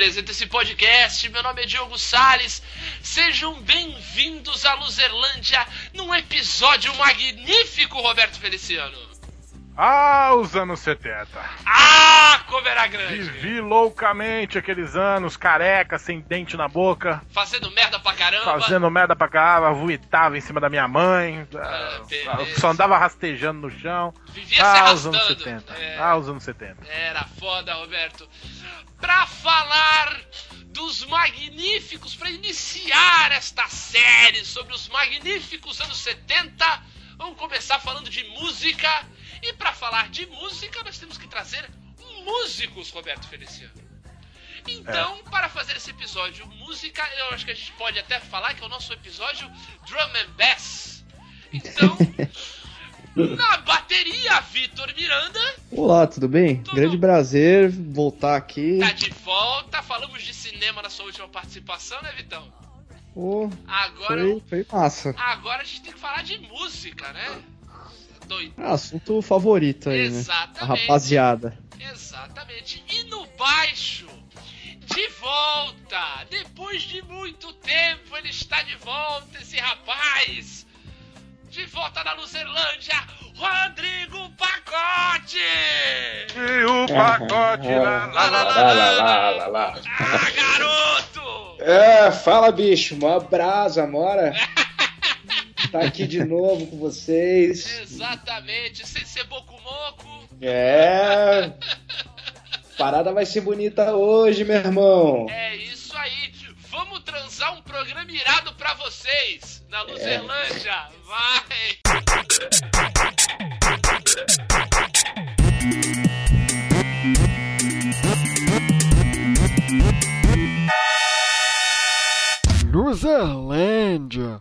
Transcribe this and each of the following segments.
apresento esse podcast. Meu nome é Diogo Salles. Sejam bem-vindos à Luzerlândia num episódio magnífico, Roberto Feliciano. Ah, os anos 70. Ah, como era grande. Vivi loucamente aqueles anos, careca, sem dente na boca. Fazendo merda pra caramba. Fazendo merda pra caramba, vomitava em cima da minha mãe. Ah, só andava rastejando no chão. Vivia ah, se os anos arrastando. 70. É. Ah, os anos 70. Era foda, Roberto. Pra falar dos magníficos, pra iniciar esta série sobre os magníficos anos 70, vamos começar falando de música. E pra falar de música, nós temos que trazer músicos, Roberto Feliciano. Então, para fazer esse episódio música, eu acho que a gente pode até falar que é o nosso episódio Drum and Bass. Então, na bateria, Vitor Miranda. Olá, tudo bem? Tudo. Grande prazer voltar aqui. Tá de volta, falamos de cinema na sua última participação, né, Vitão? Pô, Agora, foi, foi massa. agora a gente tem que falar de música, né? Doido. Ah, assunto favorito aí, né? A Exatamente. rapaziada. Exatamente. E no baixo, de volta, depois de muito tempo, ele está de volta, esse rapaz. De volta na Luzerlândia, Rodrigo Pacote! E o pacote lá, lá, Lá, lá, lá, lá, lá. lá, lá, lá, lá. Ah, garoto! É, fala bicho, mó brasa, mora. Tá aqui de novo com vocês. Exatamente, sem ser boco-moco. É. Parada vai ser bonita hoje, meu irmão. É isso aí. Vamos transar um programa irado pra vocês na Luzerlândia. Vai! Luzerlândia.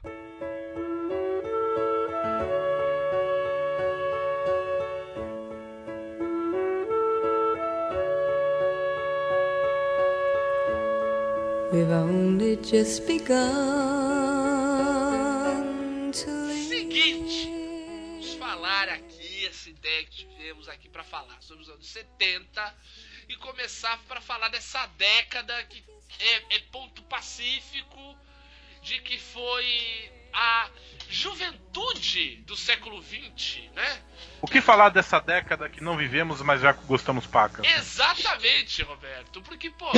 We've only just begun. Seguinte, vamos falar aqui essa ideia que tivemos aqui pra falar sobre os anos 70 e começar pra falar dessa década que é, é ponto pacífico de que foi a juventude do século 20, né? O que falar dessa década que não vivemos, mas já gostamos paca? Exatamente, Roberto. Porque, pô,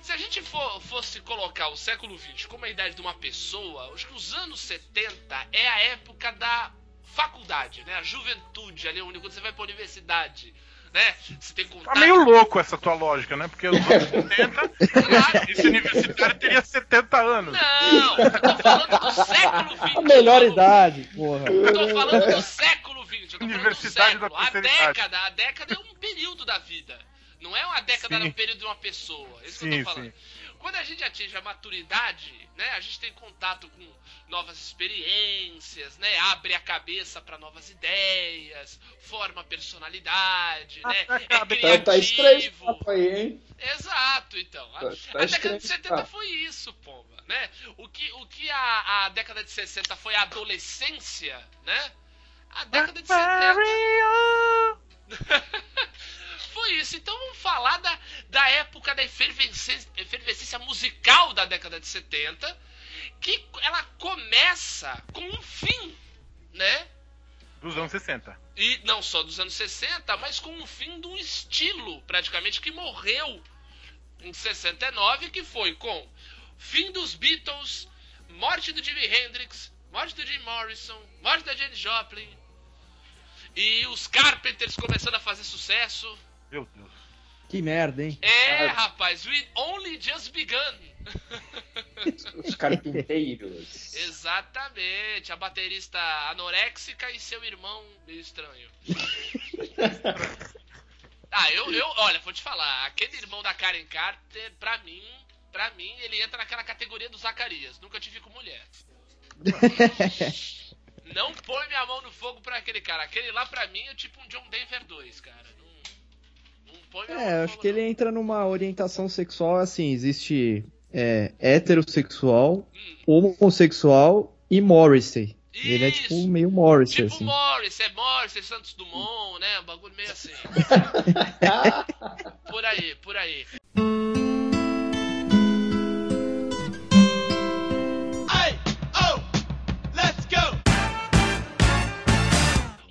se a gente for- fosse colocar o século XX como a idade de uma pessoa, acho que os anos 70 é a época da faculdade, né? A juventude ali, onde quando você vai pra universidade, né? Você tem contato. Tá meio louco essa tua lógica, né? Porque os anos 70, Claro. esse universitário teria 70 anos. Não, eu tô falando do século XX. A melhor eu tô- idade, porra. Eu tô falando do século XX, eu tô falando do Universidade século. da A década, a década é um período da vida. Não é uma década, Sim. é um período de uma pessoa. É isso que Sim, eu tô falando. Quando a gente atinge a maturidade, né, a gente tem contato com novas experiências, né, abre a cabeça para novas ideias, forma personalidade, né, é tá- Tá, criativo. tá papo aí, hein? Exato, então. A, Tá- tá a década de esse 70 papo. foi isso, pomba, né? O que, o que a, a década de 60 foi a adolescência, né? A década de 70 foi isso. Então vamos falar da, da época da efervescência, efervescência musical da década de 70, que ela começa com um fim, né? Dos anos 60. E não só dos anos 60, mas com o fim de um estilo, praticamente, que morreu em 69, que foi com fim dos Beatles, morte do Jimi Hendrix, morte do Jim Morrison, morte da Janis Joplin, e os Carpenters começando a fazer sucesso. Meu Deus. Que merda, hein? É, rapaz, we only just begun. Os carpinteiros. Exatamente, a baterista anoréxica e seu irmão meio estranho. ah, eu, eu, olha, vou te falar, aquele irmão da Karen Carter, pra mim, pra mim, ele entra naquela categoria do Zacarias. Nunca tive com mulher. Não põe minha mão no fogo pra aquele cara. Aquele lá, pra mim, é tipo um John Denver 2, cara. É, acho que ele entra numa orientação sexual assim, existe é, heterossexual, Hum, homossexual e Morrissey. Ele é Isso. tipo meio Morrissey, Tipo assim. Morris, é Morris, é Santos Dumont, né? Um bagulho meio assim. aí, por aí.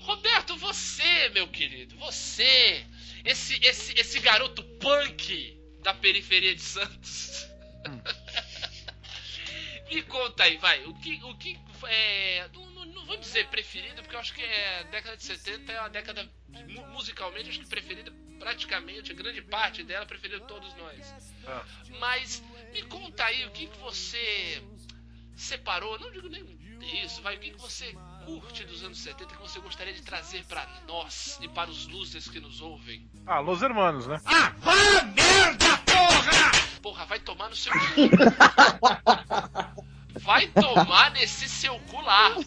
Roberto, você, meu querido, você, esse, esse, esse garoto punk da periferia de Santos. Me conta aí, vai, o que, o que é, não, não, não vou dizer preferido, porque eu acho que é a década de 70 é uma década mu- musicalmente, acho que preferida praticamente, a grande parte dela preferida de todos nós. Ah. Mas me conta aí o que, que você separou, não digo nem isso, vai, o que, que você curte dos anos 70 que você gostaria de trazer pra nós e para os losers que nos ouvem? Ah, Los Hermanos, né? Porra, vai tomar no seu cu. Vai tomar nesse seu cu largo.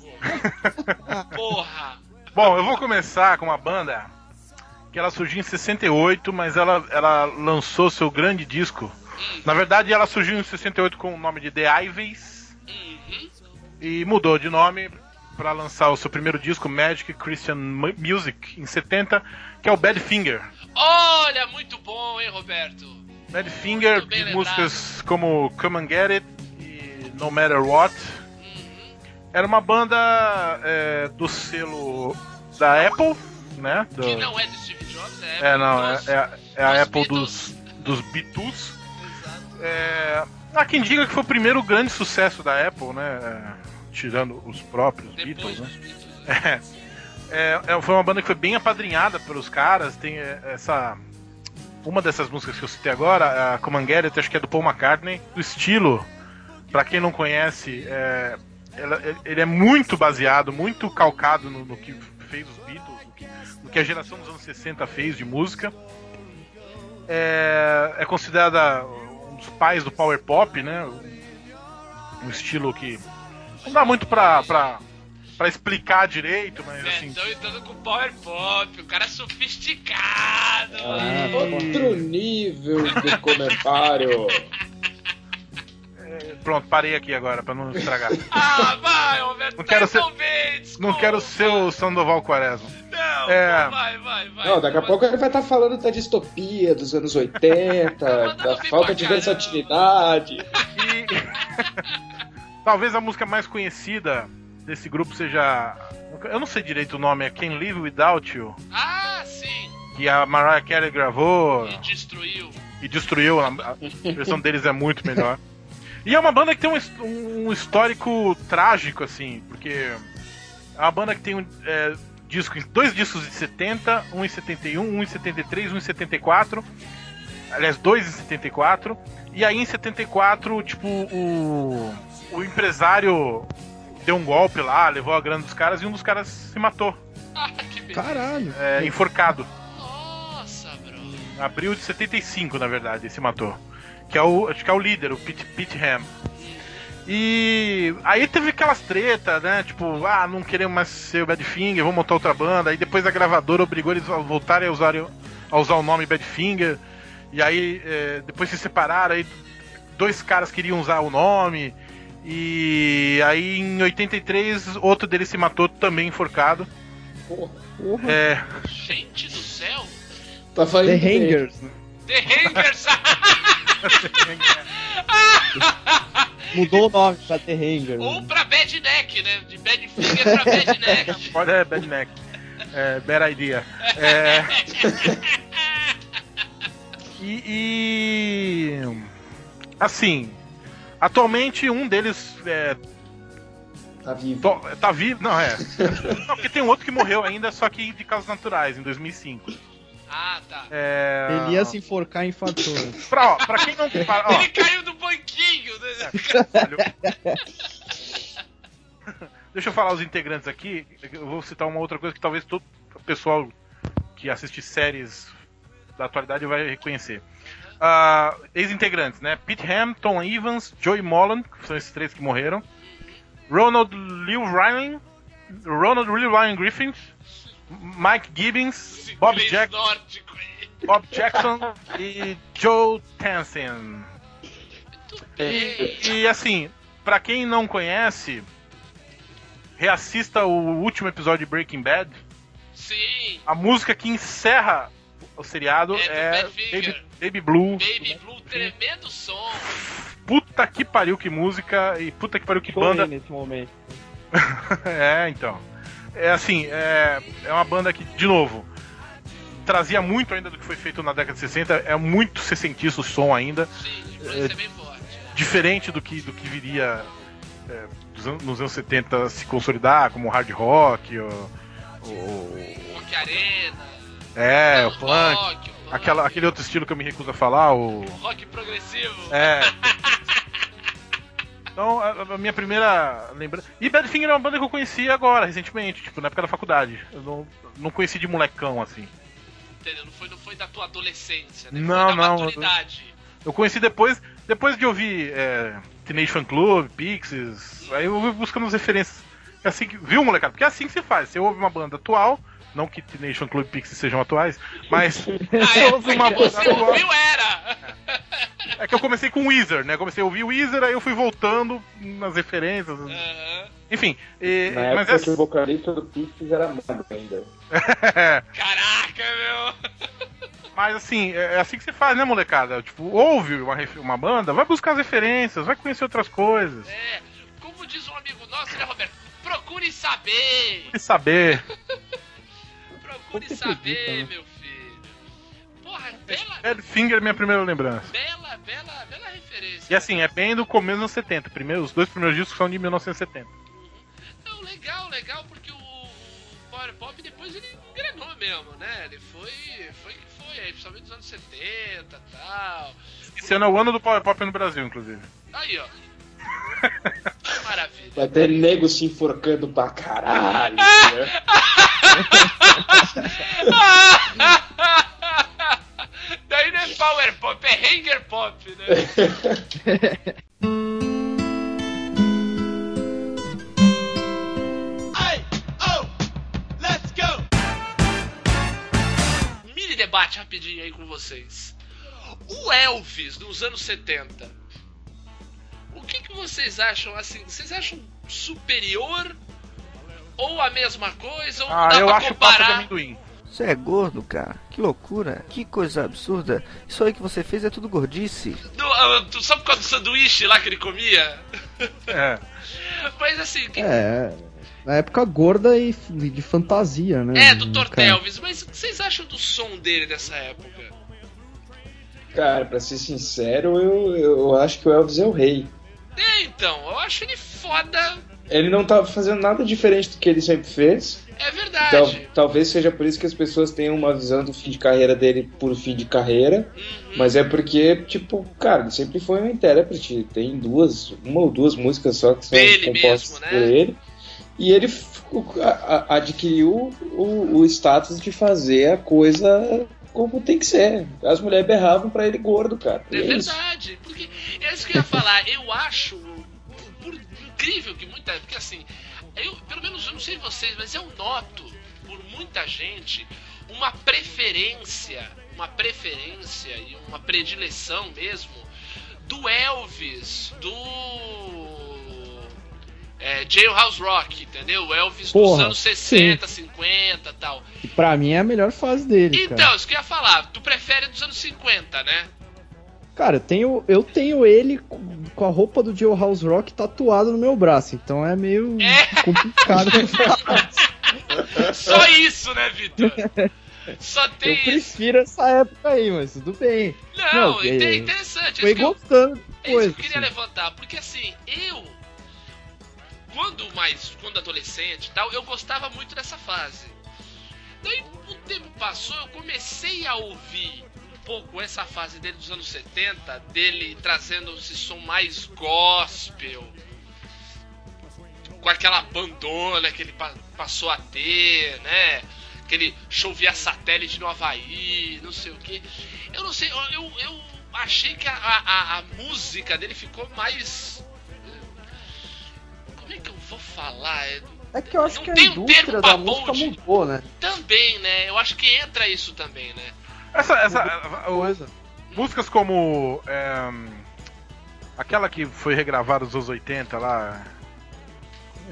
Porra. Bom, eu vou começar com uma banda que ela surgiu em 68, mas ela, ela lançou seu grande disco. Na verdade, ela surgiu em 68 com o nome de The Ivies Uhum. e mudou de nome para lançar o seu primeiro disco, Magic Christian Mu- Music, em 70, que é o Badfinger. Olha, muito bom, hein, Roberto? Badfinger, de lembrado. músicas como Come and Get It e No Matter What. Uhum. Era uma banda é, do selo da Apple, né? Do- Que não é do Steve Jobs, é. É, não, é, dos- é, a- é a Apple dos, dos Beatles. É, há quem diga que foi o primeiro grande sucesso da Apple, né? É, Tirando os próprios Depois Beatles, né? Beatles. né? É, é, foi uma banda que foi bem apadrinhada pelos caras. Tem é, essa. Uma dessas músicas que eu citei agora, a Come and Get It, acho que é do Paul McCartney. O estilo, pra quem não conhece, é, ela- ele é muito baseado, muito calcado no, no que fez os Beatles, no que, no que a geração dos anos 60 fez de música. É, é considerada um dos pais do Power Pop, né? Um estilo que não dá muito pra, pra, pra explicar direito, mas assim. Então entrando com Power Pop, o cara é sofisticado. Ah. Outro nível de comentário. Pronto, parei aqui agora pra não estragar. Ah, vai, Roberto, Não tá quero ser-. Não quero ser o Sandoval Quaresma. Não, É. vai, vai, vai. Não, daqui a pouco ele vai estar falando da distopia dos anos 80, Mandando da falta de versatilidade. E talvez a música mais conhecida desse grupo seja. Eu não sei direito o nome, é Can Live Without You, Ah, sim. que a Mariah Carey gravou E destruiu. e destruiu. A versão deles é muito melhor. E é uma banda que tem um, um histórico trágico, assim, porque é uma banda que tem um, é, disco, dois discos de 70, um em 71, um em 73, um em 74. Aliás, dois em 74. E aí em 74, tipo, o, o empresário deu um golpe lá, levou a grana dos caras e um dos caras se matou, Ah, que beleza. Caralho. é, enforcado. Nossa, bro. Em abril de 75, na verdade, ele se matou. Que é o. Acho que é o líder, o Pete, Pete Ham. E aí teve aquelas tretas, né? Tipo, ah, não queremos mais ser o Badfinger, vamos montar outra banda. Aí depois a gravadora obrigou eles a voltarem a usar, a usar o nome Badfinger. E aí é, depois se separaram, aí dois caras queriam usar o nome. E aí em 83 outro deles se matou também enforcado. Porra, Porra. É, Gente do céu. tava The indo bem. Hangers. né? The Hangers. Mudou o nome pra The Hangers. Ou pra Bad Neck, né? De Bad Finger pra Bad Neck. pode é Bad Neck. É, bad idea. É, E, e, assim, atualmente um deles é, Tá vivo. to- tá vivo, não é? Não, porque tem um outro que morreu ainda, só que de causas naturais em 2005. Ah, tá. É, Ele ia se enforcar em fator. Pra, ó, pra quem não, pra, ó, Ele caiu do banquinho. né? Caralho. Deixa eu falar os integrantes aqui. Eu vou citar uma outra coisa que talvez todo o pessoal que assiste séries da atualidade vai reconhecer. Ah, Ex-integrantes, né? Pete Ham, Tom Evans, Joey Molland, que são esses três que morreram. Ronald Lil Ryan, Ronald Lil Ryan Griffin, Mike Gibbons, Bob, Jack. Bob Jackson e Joe Tansen. Bem. E assim, pra quem não conhece, reassista o último episódio de Breaking Bad. Sim. A música que encerra o seriado É, é. Baby, Baby Blue. Baby Blue, tremendo som. Puta que pariu que música e puta que pariu que Chorei banda. nesse momento. é, então. É assim, é, é uma banda que, de novo, trazia muito ainda do que foi feito na década de 60. É muito sessentista o som ainda. Sim, influência bem forte. Diferente do que, do que viria é, nos anos 70 se consolidar, como o hard rock, o, o- Rock Arena. É, o punk, rock, o Aquela, rock, aquele outro estilo que eu me recuso a falar, o. rock progressivo. É. Então, a, a minha primeira lembrança. E Badfinger é uma banda que eu conheci agora, recentemente, tipo, na época da faculdade. Eu não, não conheci de molecão, assim. Entendeu? Não foi, não foi da tua adolescência, né? Não, foi da não, maturidade. Eu conheci depois, depois de ouvir é, Teenage Fan Club, Pixies, aí eu fui buscando as referências. É assim que, viu, molecada? Porque é assim que se faz. Você ouve uma banda atual, não que Fan Club e Pixies sejam atuais, mas Ah, você é, uma você ouviu era! É que eu comecei com Weezer, né? Comecei a ouvir Weezer, aí eu fui voltando nas referências. Enfim, e- Na mas época que é, o vocalista do Pixies era magro ainda. Caraca, meu! mas assim, é é assim que se faz, né, molecada? Tipo, ouve uma, uma banda, vai buscar as referências, vai conhecer outras coisas. É, como diz um amigo nosso, né, Roberto? Procure saber! E saber. Procure saber, acredita, meu filho. Porra, bela, Badfinger é minha primeira lembrança. bela, bela, bela referência. E assim, é bem do começo dos anos 70. Primeiro, os dois primeiros discos são de 1970. Não, legal, legal, porque o, o Power Pop depois ele engrenou mesmo, né? Ele foi, foi que foi, aí, principalmente nos anos 70 e tal. Esse ano é o ano do Power Pop no Brasil, inclusive. Aí, ó. Que maravilha. Vai ter nego se enforcando pra caralho. né? Daí não é Power Pop, é Hanger Pop, né? Mini debate rapidinho aí com vocês. O Elvis nos anos 70. O que, que vocês acham assim? Vocês acham superior ou a mesma coisa? Ou Ah, dá eu pra acho pasta de comparar? amendoim. Você é gordo, cara? Que loucura, que coisa absurda. Isso aí que você fez é tudo gordice. Do, tu- só por causa do sanduíche lá que ele comia? É. Mas assim, que- É, na época gorda e de fantasia, né? é, do Tortelvis, mas o que vocês acham do som dele nessa época? Cara, pra ser sincero, eu, eu acho que o Elvis é o rei. É, então, eu acho ele foda, Ele não tava fazendo nada diferente do que ele sempre fez. é Tal- verdade. talvez seja por isso que as pessoas tenham uma visão do fim de carreira dele por fim de carreira. Uhum. Mas é porque, tipo, cara, ele sempre foi um intérprete. Tem duas, uma ou duas músicas só que são Dele compostas mesmo, né? por ele. E ele adquiriu o, o status de fazer a coisa como tem que ser. As mulheres berravam pra ele gordo, cara. É é isso. verdade, porque é isso que eu ia falar. Eu acho, por incrível que muita. Porque assim, eu, pelo menos eu não sei vocês, mas eu noto por muita gente uma preferência, uma preferência e uma predileção mesmo do Elvis, do. É, Jailhouse Rock, entendeu? Elvis dos Porra, anos 60, 50 tal. que pra mim é a melhor fase dele, Então, cara. isso que eu ia falar. Tu prefere dos anos 50, né? Cara, eu tenho, eu tenho ele com a roupa do Joe House Rock tatuado no meu braço, então é meio É. complicado. Só isso, né, Vitor? Só tem Eu isso. prefiro essa época aí, mas tudo bem. Não, Não, é é- interessante. É Foi isso, que eu, gostando é isso depois. que eu queria assim. levantar. Porque assim, eu. Quando mais. Quando adolescente tal, eu gostava muito dessa fase. Daí o tempo passou, eu comecei a ouvir um pouco essa fase dele dos anos 70, dele trazendo esse som mais gospel. Com aquela bandona que ele pa- passou a ter, né? Aquele show via satélite no Havaí, não sei o que. Eu não sei, eu, eu, eu achei que a, a, a música dele ficou mais. Como é que eu vou falar? É, É que eu acho Não que a tem um indústria termo da música mudou, né? Também, né? Eu acho que entra isso também, né? Essa, essa, Coisa. músicas como. é, aquela que foi regravada nos anos 80 lá.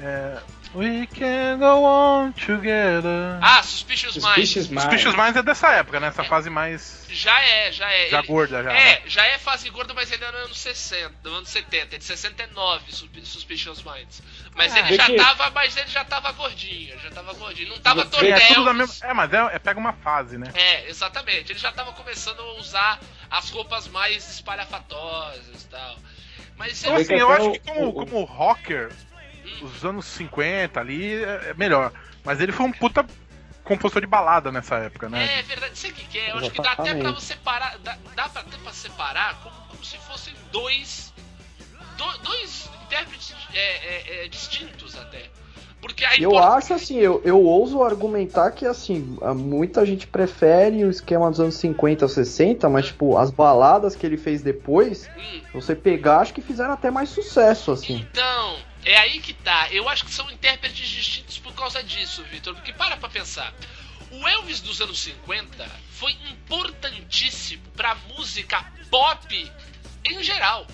É, We can go on together. Ah, Suspicious Minds. Suspicious Minds. Bichos Mais é dessa época, né? Essa fase mais. Já é, já é. Já Ele- gorda, já. É, né? já é fase gorda, mas ainda no ano 60, no ano 70, é de 69, Sus- Suspicious Minds. Mas Ah, ele já que- tava, mas ele já tava gordinho, já tava gordinho. Não tava todo É, é tudo da mesma. É, mas é, é- pega uma fase, né? É, exatamente. Ele já tava começando a usar as roupas mais espalhafatosas e tal. Mas Então, assim, eu acho que como, como rocker, os anos 50 ali é é melhor. Mas ele foi um puta compositor de balada nessa época, né? É verdade, sei o que, que é. Eu acho que dá até pra você parar. Dá, dá pra, até pra separar como, como se fossem dois. do- dois intérpretes é, é, é, distintos até. Porque a Eu acho assim, eu, eu ouso argumentar que assim, muita gente prefere o esquema dos anos 50 ou 60, mas tipo, as baladas que ele fez depois, Hum, você pegar, acho que fizeram até mais sucesso, assim. Então, é aí que tá. Eu acho que são intérpretes distintos por causa disso, Vitor. Porque para pra pensar. O Elvis dos anos 50 foi importantíssimo pra música pop em geral.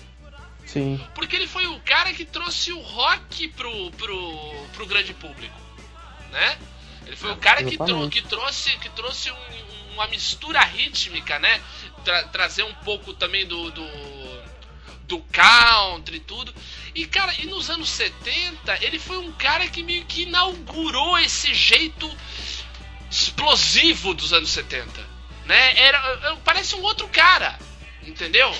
Sim. Porque ele foi o cara que trouxe o rock pro, pro, pro grande público, né? Ele foi o cara que, trou- que trouxe, que trouxe um- uma mistura rítmica, né? Tra- trazer um pouco também do, do, do country e tudo. E, cara, e nos anos 70, ele foi um cara que meio que inaugurou esse jeito explosivo dos anos 70, né? Era, era- parece um outro cara, entendeu?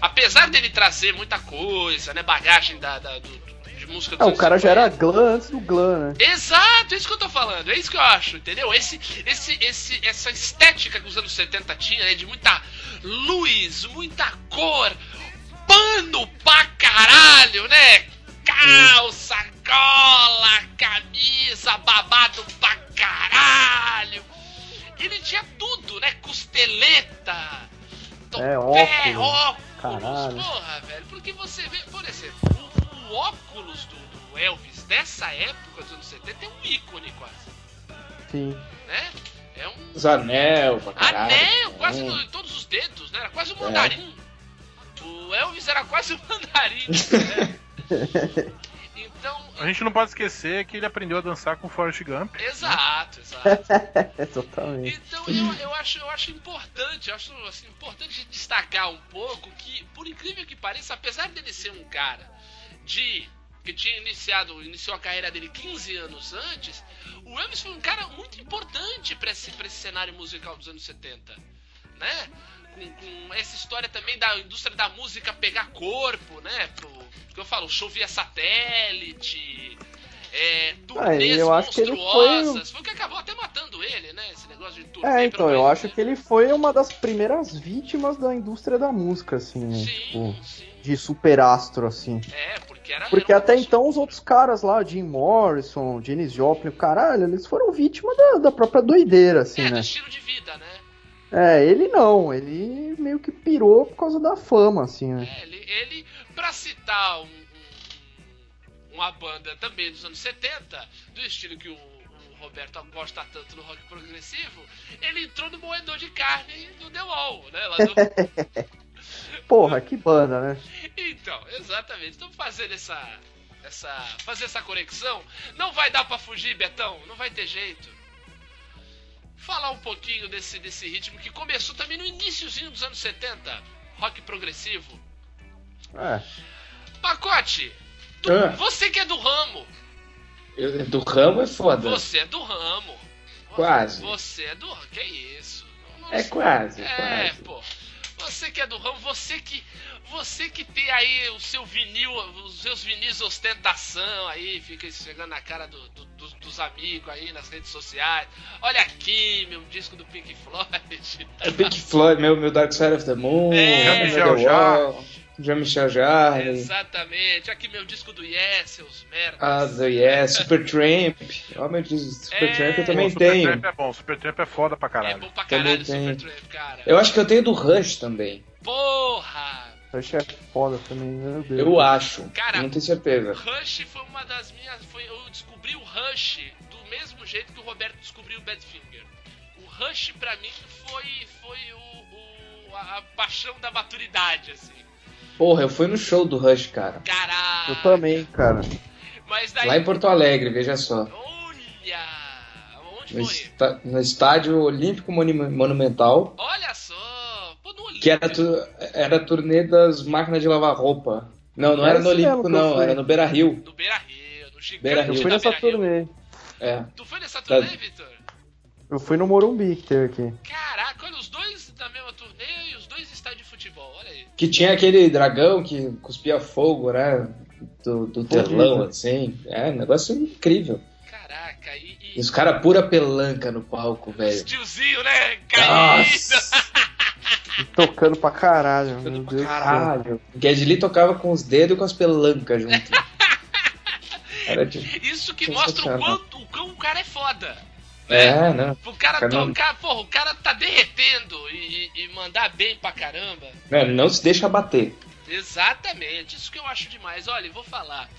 Apesar dele trazer muita coisa, né? Bagagem da, da- do- de música É, o anos cara já era 50. glam antes do glam, né? Exato, é isso que eu tô falando, é isso que eu acho, entendeu? Esse, esse, esse, essa estética que os anos 70 tinha, né? De muita luz, muita cor, pano pra caralho, né? Calça, cola, camisa, babado pra caralho. Ele tinha tudo, né? Costeleta, É, topé, óculos, óculos. caralho. Porra, velho, porque você vê, por exemplo, o, o óculos do, do Elvis dessa época, dos anos 70, é um ícone quase, Sim. né? É um Os anel pra caralho. anel, quase É. todos os dedos, né? Era quase um mandarim. O Elvis era quase um mandarim, né? Então, A gente não pode esquecer que ele aprendeu a dançar com Forrest Gump. exato, exato. Exatamente. Então eu, eu, acho, eu acho importante, eu acho assim, importante destacar um pouco que, por incrível que pareça, apesar dele ser um cara de que tinha iniciado, iniciou a carreira dele 15 anos antes, o Elvis foi um cara muito importante para esse, pra esse cenário musical dos anos 70, né? Com, com essa história também da indústria da música pegar corpo, né? Pro, que eu falo, show via satélite, é, turnês eu acho que ele foi monstruosas. Foi o que acabou até matando ele, né? Esse negócio de turnê É, então, eu acho né? que ele foi uma das primeiras vítimas da indústria da música, assim, né? Sim, Tipo, sim. de superastro, assim. É, porque era. Porque até então os outros caras lá, Jim Morrison, Janis Joplin, o caralho, eles foram vítimas da, da própria doideira, assim, É, do né? estilo de vida, né? É, ele não, ele meio que pirou por causa da fama, assim, né? É, ele, ele pra citar um- um- uma banda também dos anos 70, do estilo que o, o Roberto gosta tanto no rock progressivo, ele entrou no moedor de carne do The Wall, né? Lá do- Porra, que banda, né? Então, exatamente. Estamos fazendo essa, essa, fazer essa conexão. Não vai dar pra fugir, Betão. Não vai ter jeito. Falar um pouquinho desse, desse ritmo que começou também no iníciozinho dos anos 70. Rock progressivo. É. Pacote, tu- Ah. você que é do ramo. Eu- Do ramo é foda. Você é do ramo. Quase. Você é do ramo. Que isso? Não- não É sei. quase, é É, quase. pô. Você que é do ramo, você que. Você que tem aí o seu vinil, os seus vinis ostentação aí, fica chegando na cara do- do- dos- dos amigos aí nas redes sociais. Olha aqui, meu disco do Pink Floyd. É Pink Floyd, meu, meu Dark Side of the Moon, É. Jean-Michel Jean-Michel Jarre, Exatamente. Aqui meu disco do Yes, seus merdas. ah, The Yes, Supertramp. Ó, meu Deus, Supertramp É. eu também o Supertramp tenho. é bom, o Supertramp é foda pra é caralho. bom pra caralho. Supertramp, cara. Eu acho que eu tenho do Rush também. Porra! Rush é foda também, meu Deus. Eu acho. Cara, não tenho certeza. Rush foi uma das minhas. Foi, eu descobri o Rush do mesmo jeito que o Roberto descobriu o Badfinger. O Rush pra mim foi, foi o, o- a, a paixão da maturidade, assim. Porra, eu fui no show do Rush, cara. Caralho! Eu também, cara. Mas daí. Lá em Porto Alegre, veja só. Olha! Onde No, foi? esta- no estádio Olímpico Monumental, Olha só! Pô, no Olímpico. que era, tu- era a turnê das máquinas de lavar roupa. Não, não Era era no Olímpico, não, era no Beira Rio. No Beira Rio, no gigante Beira-Rio. Eu fui nessa turnê. É. Tu foi nessa Tá. turnê, Vitor? Eu fui no Morumbi que teve aqui. Caraca, olha, os dois da mesma turnê e os dois estádios de futebol, olha aí. Que tinha aquele dragão que cuspia fogo, né? Do, do telão, assim. É, um negócio incrível. Caraca, e. E os caras pura pelanca no palco, Os velho. tiozinho, né? Caído. E tocando pra caralho, meu Deus do céu. Caralho. O Guedes tocava com os dedos e com as pelancas junto. Era tipo. Isso que mostra o quanto o quão o cara é foda. É, né? O cara Cara, não- tocar, porra, o cara tá derretendo e, e- mandar bem pra caramba. Não, não se deixa bater. Exatamente, isso que eu acho demais. Olha, eu vou falar.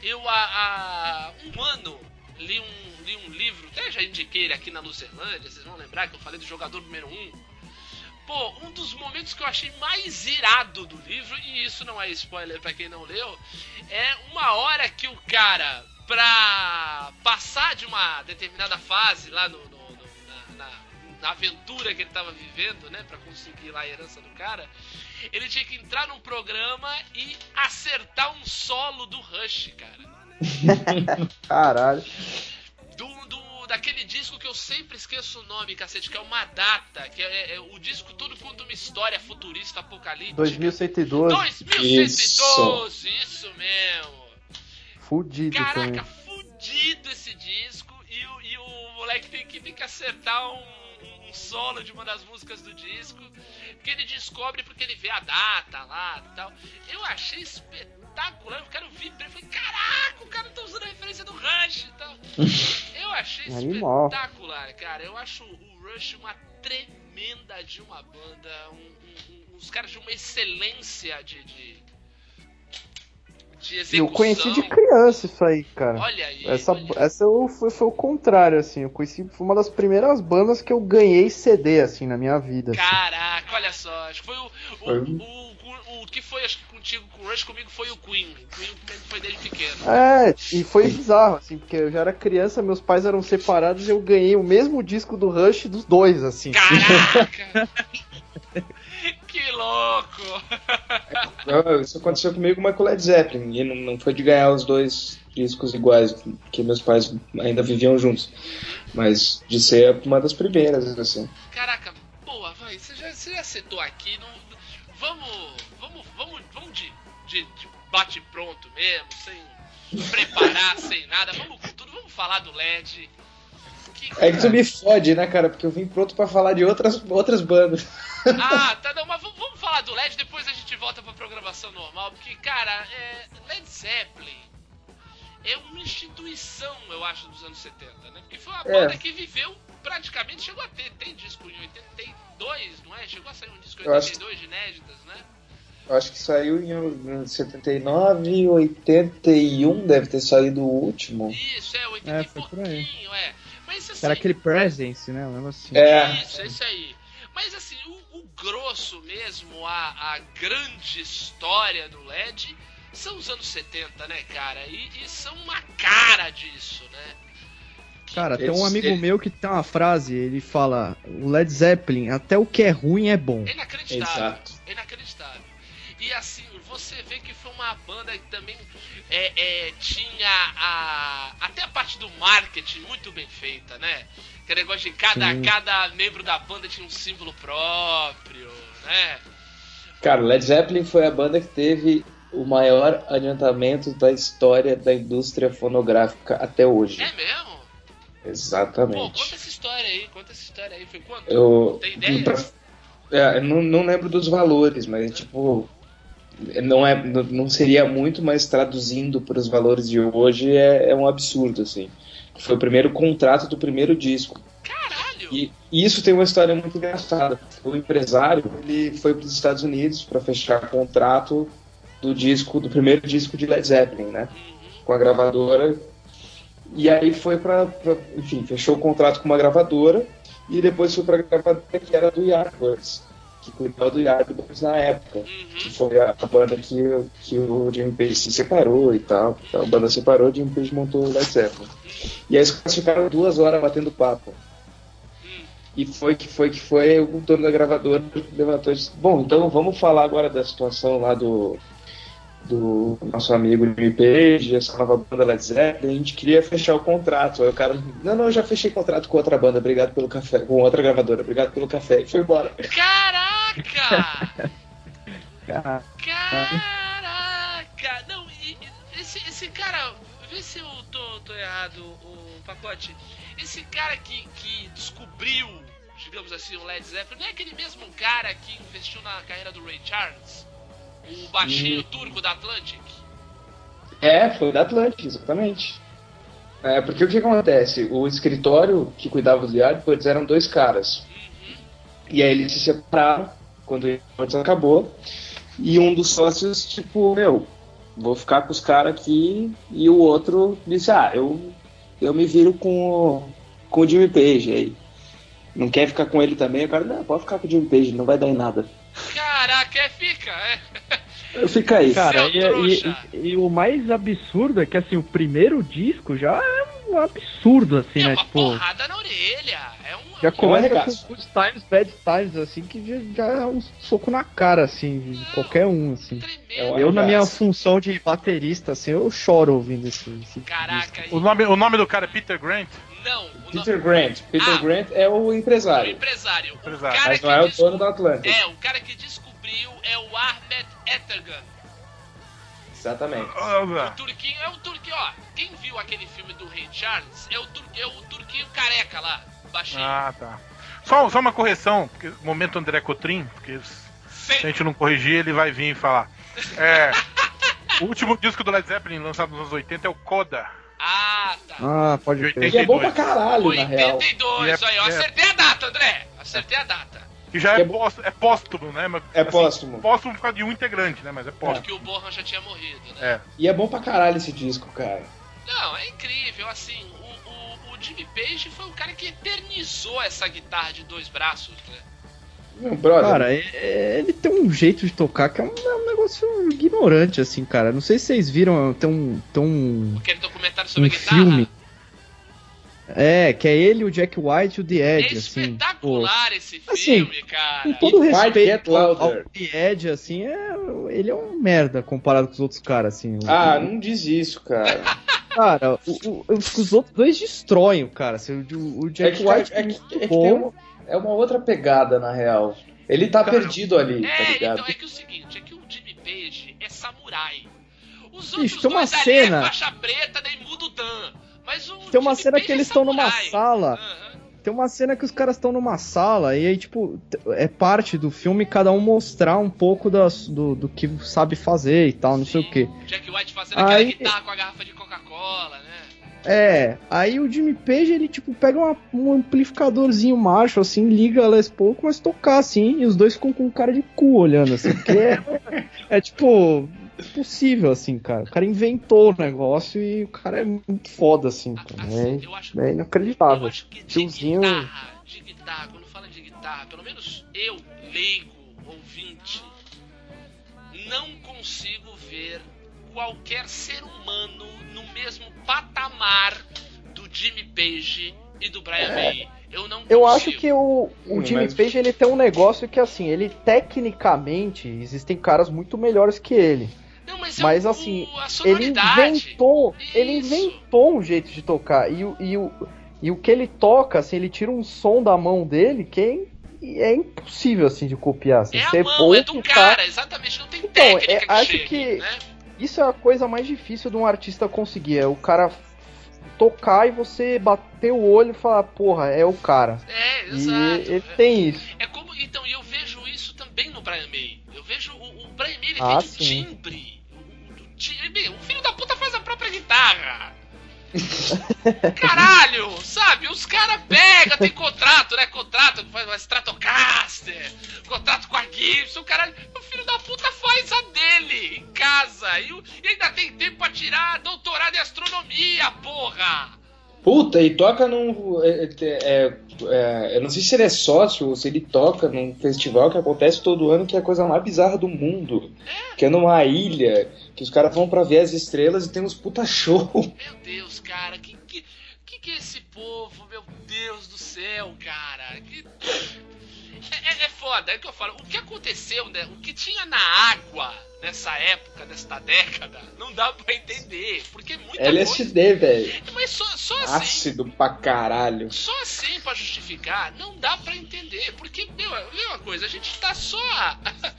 Eu há, há um ano li um, li um livro, até já indiquei ele aqui na Luzerlândia, vocês vão lembrar que eu falei do jogador número 1. Um. Pô, um dos momentos que eu achei mais irado do livro, e isso não é spoiler pra quem não leu, é uma hora que o cara, pra passar de uma determinada fase lá no, no- no- na, na- na aventura que ele tava vivendo, né, pra conseguir lá a herança do cara, ele tinha que entrar num programa e acertar um solo do Rush, cara. Caralho. Do, do- daquele disco que eu sempre esqueço o nome, cacete, que é uma data, que é, é o disco todo conta uma história futurista, apocalíptica. 2112. 2112, isso mesmo. Fudido também. Caraca, fudido esse disco e, o- e o moleque tem que, tem que acertar um, um solo de uma das músicas do disco que ele descobre porque ele vê a data lá e tal. Eu achei espetacular, eu quero vibrei, falei, caraca, o cara tá usando a referência do Rush e tal. Eu achei Animal. espetacular, cara. Eu acho o Rush uma tremenda de uma banda, um- um- uns caras de uma excelência de, de. Eu conheci de criança isso aí, cara. Olha aí. Essa, olha. essa eu, foi, foi o contrário, assim. Eu conheci, foi uma das primeiras bandas que eu ganhei CD, assim, na minha vida. assim. Caraca, olha só. Acho que foi o. O, Foi. o, o, que foi, acho que contigo, com o Rush, comigo foi o Queen. O Queen foi desde pequeno. É, e foi bizarro, assim, porque eu já era criança, meus pais eram separados e eu ganhei o mesmo disco do Rush dos dois, assim. Caraca! que louco! Não, Isso aconteceu comigo mas com o Led Zeppelin. E não, não foi de ganhar os dois discos iguais, que meus pais ainda viviam juntos. Mas de ser uma das primeiras, assim. Caraca, boa, vai. Você já, você já citou aqui. Não. Vamos. De, de, bate pronto mesmo, sem preparar, sem nada. Vamos com tudo, vamos falar do LED. Que, É que tu me fode, né, cara? Porque eu vim pronto pra falar de outras, outras bandas. Ah, tá, não, mas vamos, vamos falar do LED, depois a gente volta pra programação normal, porque, cara, é, Led Zeppelin é uma instituição, eu acho, dos anos 70, né? Porque foi uma É. banda que viveu praticamente, chegou a ter, tem disco em 82, não é? Chegou a sair um disco em Eu acho- 82 de inéditas, né? Acho que saiu em 79, 81 deve ter saído o último. Isso, é, 80 É, e foi por aí. pouquinho, é. Mas assim, Era aquele Presence, né? Um assim. É, Isso, é isso aí. Mas assim, o, o grosso mesmo, a, a grande história do LED são os anos 70, né, cara? E, e são uma cara disso, né? Cara, tem um amigo ele- meu que tem uma frase, ele fala, o Led Zeppelin, até o que é ruim é bom. É inacreditável. Exato. É inacreditável. E assim, você vê que foi uma banda que também é, é, tinha a. Até a parte do marketing muito bem feita, né? Que negócio de cada, Sim. cada membro da banda tinha um símbolo próprio, né? cara, Led Zeppelin foi a banda que teve o maior adiantamento da história da indústria fonográfica até hoje. É mesmo? Pô, Exatamente. conta essa história aí, conta essa história aí. Foi quanto? Eu, Tem ideia? pra- é, não, não lembro dos valores, mas tipo. Não, é, não- seria muito, mas traduzindo para os valores de hoje é, é um absurdo, assim. Foi o primeiro contrato do primeiro disco. Caralho! E, e isso tem uma história muito engraçada. O empresário ele foi para os Estados Unidos para fechar contrato do disco, do primeiro disco de Led Zeppelin, né? Uhum. Com a gravadora. E aí foi para, enfim, fechou o contrato com uma gravadora e depois foi para a gravadora que era do Yardbirds. Que cuidava do Yardbirds na época. Que Uhum. foi a, a banda que, que o Jimmy Page se separou e tal. Então, a banda separou, o Jimmy Page montou o Led Zeppelin. E aí caras ficaram duas horas batendo papo. Hum. E foi que foi que foi o dono da gravadora levantou e disse, bom, então vamos falar agora da situação lá do, do nosso amigo Jimmy Page, essa nova banda Led Zeppelin, a gente queria fechar o contrato. Aí o cara, não, não, eu já fechei contrato com outra banda, obrigado pelo café, com outra gravadora, obrigado pelo café, e foi embora. Caraca! Cara, Caraca! Não, esse, esse cara, vê se eu tô, tô errado, o pacote. Esse cara que, que descobriu, digamos assim, o Led Zeppelin, não é aquele mesmo cara que investiu na carreira do Ray Charles? O baixinho turco da Atlantic? É, foi da Atlantic, exatamente. É, porque o que acontece? O escritório que cuidava do Yardbirds eram dois caras. E aí eles se separaram quando o Yardbirds acabou. E um dos sócios, tipo, meu, vou ficar com os caras aqui. E o outro disse, ah, eu, eu me viro com, o- com o Jimmy Page aí. Não quer ficar com ele também? O cara, não, pode ficar com o Jimmy Page, não vai dar em nada. Caraca, é, fica, é. Fica aí. cara, e, e- e o mais absurdo é que assim, o primeiro disco já é um absurdo, assim, É né? uma Tipo, porrada na orelha. É um. já começa arregaço. com good times, bad times, assim, que já, já é um soco na cara, assim, de qualquer um, assim. tremendo. É Eu, na minha função de baterista, assim, eu choro ouvindo esse, esse Caraca, O nome, o nome do cara é Peter Grant? não. O Peter Grant. Peter Ah. Grant é o O empresário. empresário. O Empresário. cara Mas não é o dono da Atlanta. É, o cara que descobriu é o Ahmet Etergan. Exatamente. O turquinho é o turquinho, ó. Quem viu aquele filme do Ray Charles é o, tur, é o turquinho careca lá, baixinho. Ah, tá. Só, só uma correção, porque momento André Cotrim, porque se a gente não corrigir, ele vai vir falar. É, o último disco do Led Zeppelin, lançado nos anos 80, é o Coda. Ah, tá. Ah, pode De crer. E é bom pra 82. caralho, na real. 82, E é- aí, eu é- acertei a data, André. Acertei a data. Que já Que é, é pós, é póstumo, né? Mas, É póstumo. Póstumo por causa de um integrante, né? Mas é póstumo. Porque o Borran já tinha morrido, né? É. E é bom pra caralho esse disco, cara. Não, é incrível, assim, o, o, o Jimmy Page foi o cara que eternizou essa guitarra de dois braços, né? Meu brother. Cara, é- é- ele tem um jeito de tocar que é um, é um negócio ignorante, assim, cara. Não sei se vocês viram, tem um. Tem um, Aquele documentário sobre um a guitarra. filme. É, que é ele, o Jack White e o The É Edge, assim. pô. espetacular esse Assim, filme, cara. Com todo It respeito ao, ao The Edge, assim, é, ele é um merda comparado com os outros caras, assim. Ah, o- não diz isso, cara. Cara, o- o- os, os outros dois destroem o cara. assim, O, o é, Jack que, White é, que, é que bom. tem uma, é uma outra pegada, na real. Ele tá Cara, perdido ali, tá É, ligado? então é que o seguinte, é que o Jimmy Page é samurai. Os outros uma dois ali cena- é faixa preta, daí muda o Dan. O Tem uma cena que é eles estão numa sala. Aham. Tem uma cena que os caras estão numa sala e aí, tipo, é parte do filme cada um mostrar um pouco das, do, do que sabe fazer e tal, não sei Sim, o que. Jack White fazendo aquela Aí- guitarra com a garrafa de Coca-Cola, né? É, aí o Jimmy Page, ele, tipo, pega uma- um amplificadorzinho macho, assim, liga a Les Paul, começa a tocar, assim, e os dois ficam com cara de cu olhando, assim, porque é, é, tipo, impossível, assim, cara. O cara inventou o negócio e o cara é muito foda, assim, cara. Assim, É, eu acho, é eu inacreditável. acho que de Tiozinho- guitarra, de guitarra, quando fala de guitarra, pelo menos eu, leigo, ouvinte, não consigo ver qualquer ser humano no mesmo patamar do Jimmy Page e do Brian May. Eu não Eu consigo. acho que o, o Jimmy mas- Page ele tem um negócio que assim, ele tecnicamente existem caras muito melhores que ele. Não, mas, é Mas o- assim, a Ele inventou, ele inventou um jeito de tocar e o, e o e o que ele toca, assim, ele tira um som da mão dele que é, é impossível assim de copiar. Assim. É Você a mão, é do e tá- cara, exatamente. Não tem Então, técnica é- que acho chegue, que- né? Isso é a coisa mais difícil de um artista conseguir, é o cara tocar e você bater o olho e falar, porra, é o cara. É, E exato. ele tem isso. É como. Então, e eu vejo isso também no Brian May. Eu vejo o, o Brian May, ele Ah, tem um timbre. Guitarra. Caralho, sabe? Os caras pegam, tem contrato, né? Contrato, faz uma Stratocaster, contrato com a Gibson, o cara. O filho da puta faz a dele em casa. E, e ainda tem tempo pra tirar doutorado em astronomia, porra! Puta, e toca num. é, é, é, é, eu não sei se ele é sócio ou se ele toca num festival que acontece todo ano, que é a coisa mais bizarra do mundo. Que é numa ilha, que os caras vão pra ver as estrelas e tem uns puta show. Meu Deus, cara, que que, que que é esse povo? Meu Deus do céu, cara. Que... É, é, é foda, é o que eu falo. O que aconteceu, né? O que tinha na água nessa época, nesta década, não dá pra entender. Porque é muita coisa. LSD, velho. Mas só, só assim. Ácido pra caralho. Só assim pra justificar, não dá pra entender. Porque, meu, uma coisa, a gente tá só.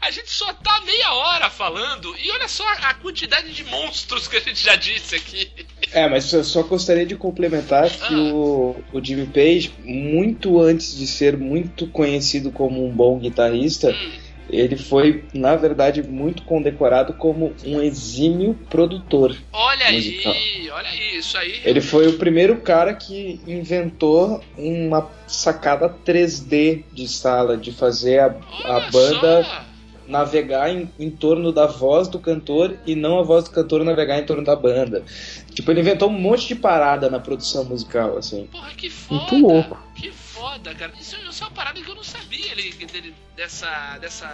A gente só tá meia hora falando. E olha só a quantidade de monstros que a gente já disse aqui. É, mas eu só gostaria de complementar que Ah. o, o Jimmy Page, muito antes de ser muito conhecido como um bom guitarrista, Hum, ele foi, na verdade, muito condecorado como um exímio produtor. olha Musical. aí, olha aí, isso aí. Ele foi o primeiro cara que inventou uma sacada 3D de sala, de fazer a, a banda só. navegar em, em torno da voz do cantor e não a voz do cantor navegar em torno da banda. Tipo, ele inventou um monte de parada na produção musical, assim. Porra, que foda. Muito louco. Que foda, cara. Isso, isso é uma parada que eu não sabia ele, dele, dessa, dessa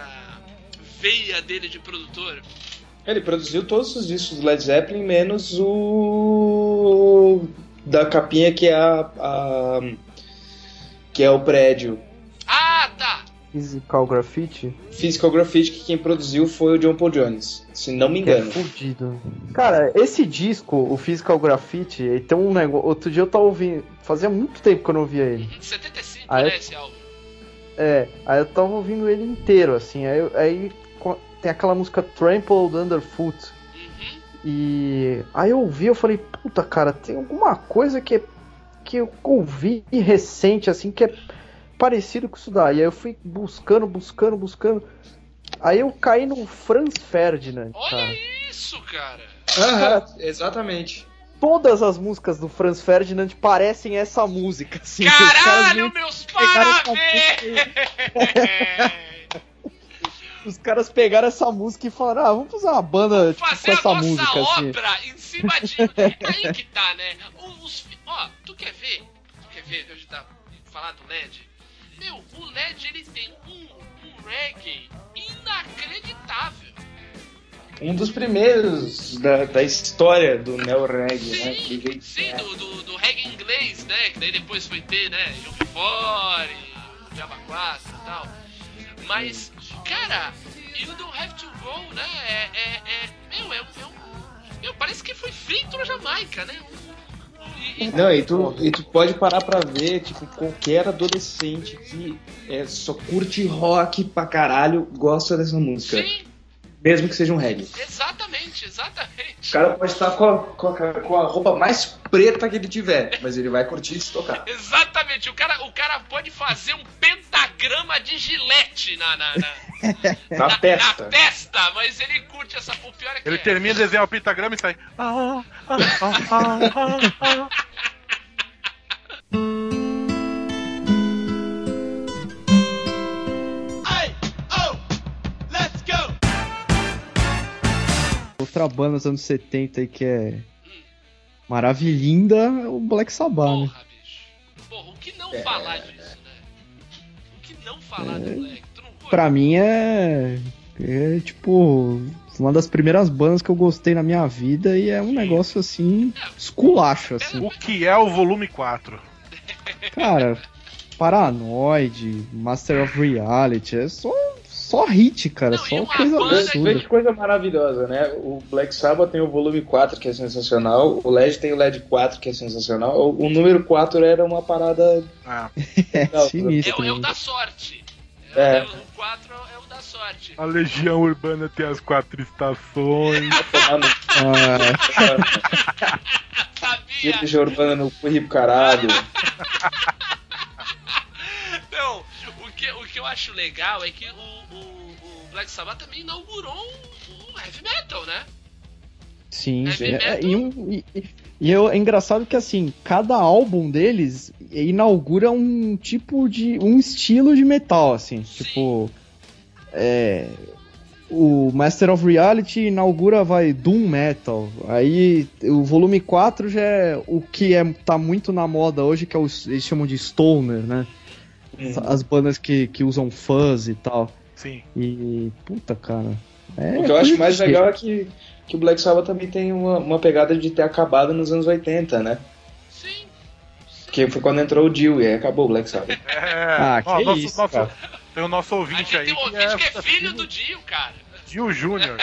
veia dele de produtor. Ele produziu todos os discos do Led Zeppelin, menos o da capinha que é a, a- que é o prédio. Ah, tá. Physical Graffiti? Physical Graffiti, que quem produziu foi o John Paul Jones, se não me Que é engano. fudido. Cara, esse disco, o Physical Graffiti, ele tem um negócio. Outro dia eu tava ouvindo. Fazia muito tempo que eu não ouvia ele. Uhum, 75, Ah, né, é? esse álbum. É, aí eu tava ouvindo ele inteiro, assim. Aí, aí tem aquela música Trampled Underfoot. Uhum. E aí eu ouvi, eu falei, puta cara, tem alguma coisa que, é- que eu ouvi recente, assim, que é parecido com isso daí. Aí eu fui buscando, buscando, buscando. Aí eu caí no Franz Ferdinand, Olha cara. isso, cara. Aham, exatamente. Todas as músicas do Franz Ferdinand parecem essa música, assim. Caralho, meus parabéns! Os caras pegaram essa música e falaram, ah, vamos fazer uma banda tipo, Fazer com a essa nossa música, assim. obra em cima de. Aí que tá, né? Os, ó, tu quer ver? Tu quer ver? A gente tá falar do LED? Meu, o LED ele tem um, um reggae inacreditável. Um dos primeiros da, da história do neo reggae, né? Sim, Que- sim, do, do, do reggae inglês, né? Que daí depois foi ter, né? Young Fore, Java 4 e tal. Mas, cara, You Don't Have to Go, né? É. é, é meu, é, um- é um. Meu, parece que foi feito na Jamaica, né? E- Não, e tu, e tu pode parar pra ver, tipo, qualquer adolescente que é, só curte rock pra caralho gosta dessa música. sim, Mesmo que seja um reggae. exatamente, exatamente. O cara pode estar com a, com, a, com a roupa mais preta que ele tiver, mas ele vai curtir se tocar. Exatamente, o cara, o cara pode fazer um pentagrama de gilete na, na, na, Na testa. na testa, mas ele curte essa. O pior é que Ele é. termina de desenhar o pentagrama e sai. Ah, ah, ah, Outra banda dos anos 70 aí que é maravilhinda é o Black Sabbath, né? Porra, bicho. Porra, o que não É. falar disso, né? O que não falar do Black? Tu não curte? Pra mim é, é tipo uma das primeiras bandas que eu gostei na minha vida e é um negócio assim esculacho assim. O que é o volume 4? Cara, Paranoid, Master of Reality, é só só hit, cara, Não, só uma coisa absurda. que coisa maravilhosa, né? O Black Sabbath tem o volume 4, que é sensacional. O LED tem o LED 4, que é sensacional. O, o número 4 era uma parada. Ah, É Não, É, é o né? da sorte. É. É. O 4 é o da sorte. a Legião Urbana tem as quatro estações. Ah, Sabia? Tira Urbana no cu pro caralho. Não, que, o que eu acho legal é que o, o, o Black Sabbath também inaugurou um, um heavy metal, né? sim, Heavy é- metal. é- e, um- e- e- e eu- é engraçado que assim, cada álbum deles inaugura um tipo de um estilo de metal assim, Sim. tipo é, o Master of Reality inaugura, vai, Doom Metal. Aí o volume 4 já é o que é, tá muito na moda hoje, que é o, eles chamam de Stoner, né? As bandas que, que usam fuzz e tal. Sim. E. Puta, cara. É O que eu acho mais legal é que, que o Black Sabbath também tem uma, uma pegada de ter acabado nos anos 80, né? Sim. Que foi quando entrou o Dio e aí acabou o Black Sabbath. É, Ah, ó, que nosso, isso, nosso- cara. Tem o nosso ouvinte aí tem um que ouvinte é, que é filho do Dio, cara. Dio Júnior.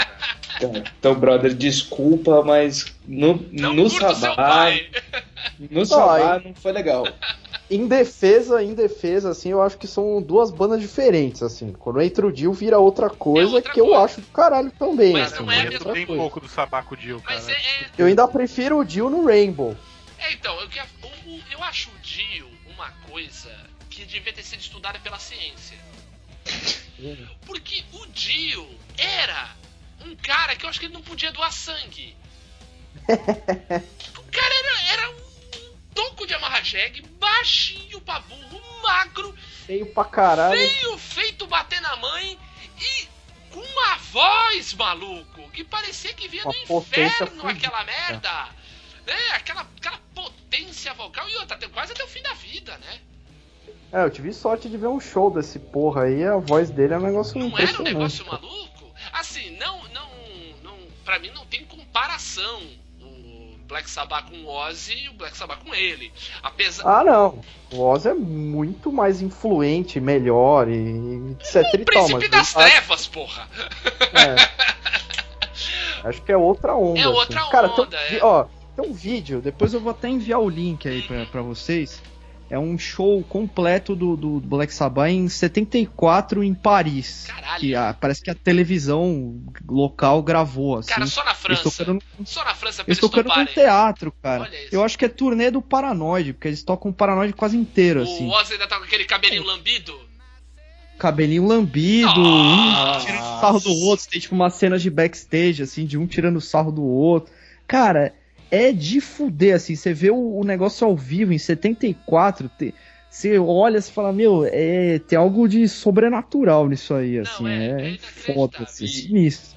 Então, então, brother, desculpa, mas no, Não no pai. No Sabá não foi legal. Em defesa, em defesa, assim, eu acho que são duas bandas diferentes, assim. Quando entra o Dio, vira outra coisa É outra que eu coisa. acho do caralho também, Mas assim. não é outra Tem coisa. pouco do sabaco Dio, cara. Mas é, é- Eu ainda prefiro o Dio no Rainbow. é, então, eu, quero- o- o- eu acho o Dio uma coisa que devia ter sido estudada pela ciência. Porque o Dio era um cara que eu acho que ele não podia doar sangue. o cara era, era um toco de amarra-jegue, baixinho pra burro, magro, Feio pra caralho. feio, feito bater na mãe e com uma voz, maluco, que parecia que vinha Uma do inferno aquela merda. É, aquela, aquela potência vocal e outra, quase até o fim da vida, né? É, eu tive sorte de ver um show desse porra aí, a voz dele é um negócio Não era um negócio maluco? Assim, não, não, não, pra mim não tem comparação Black Sabbath com o Ozzy e o Black Sabbath com ele. Apesar, Ah, não. O Oz é muito mais influente, melhor e etc e tal, Príncipe mas das eu acho- Trevas, porra! é. Acho que é outra onda. É outra assim. Cara, tem um onda, é. ó, tem um vídeo, Depois eu vou até enviar o link aí pra, pra vocês. É um show completo do, do Black Sabbath em 74 em Paris. Caralho. Que a- parece que a televisão local gravou, assim. Cara, só na França. tocando, Só na França pra eles tocando num teatro, cara. Eu acho que é turnê do Paranoide, porque eles tocam o Paranoide quase inteiro, assim. O Ozzy ainda tá com aquele cabelinho lambido. Cabelinho lambido, Nossa. um tirando sarro do outro. Tem tipo umas cenas de backstage, assim, de um tirando sarro do outro. Cara, é de fuder, assim. Você vê o, o negócio ao vivo em 74, te- você olha e fala, meu, é, tem algo de sobrenatural nisso aí, Não, assim. é- é É, foda, assim, E- sinistro.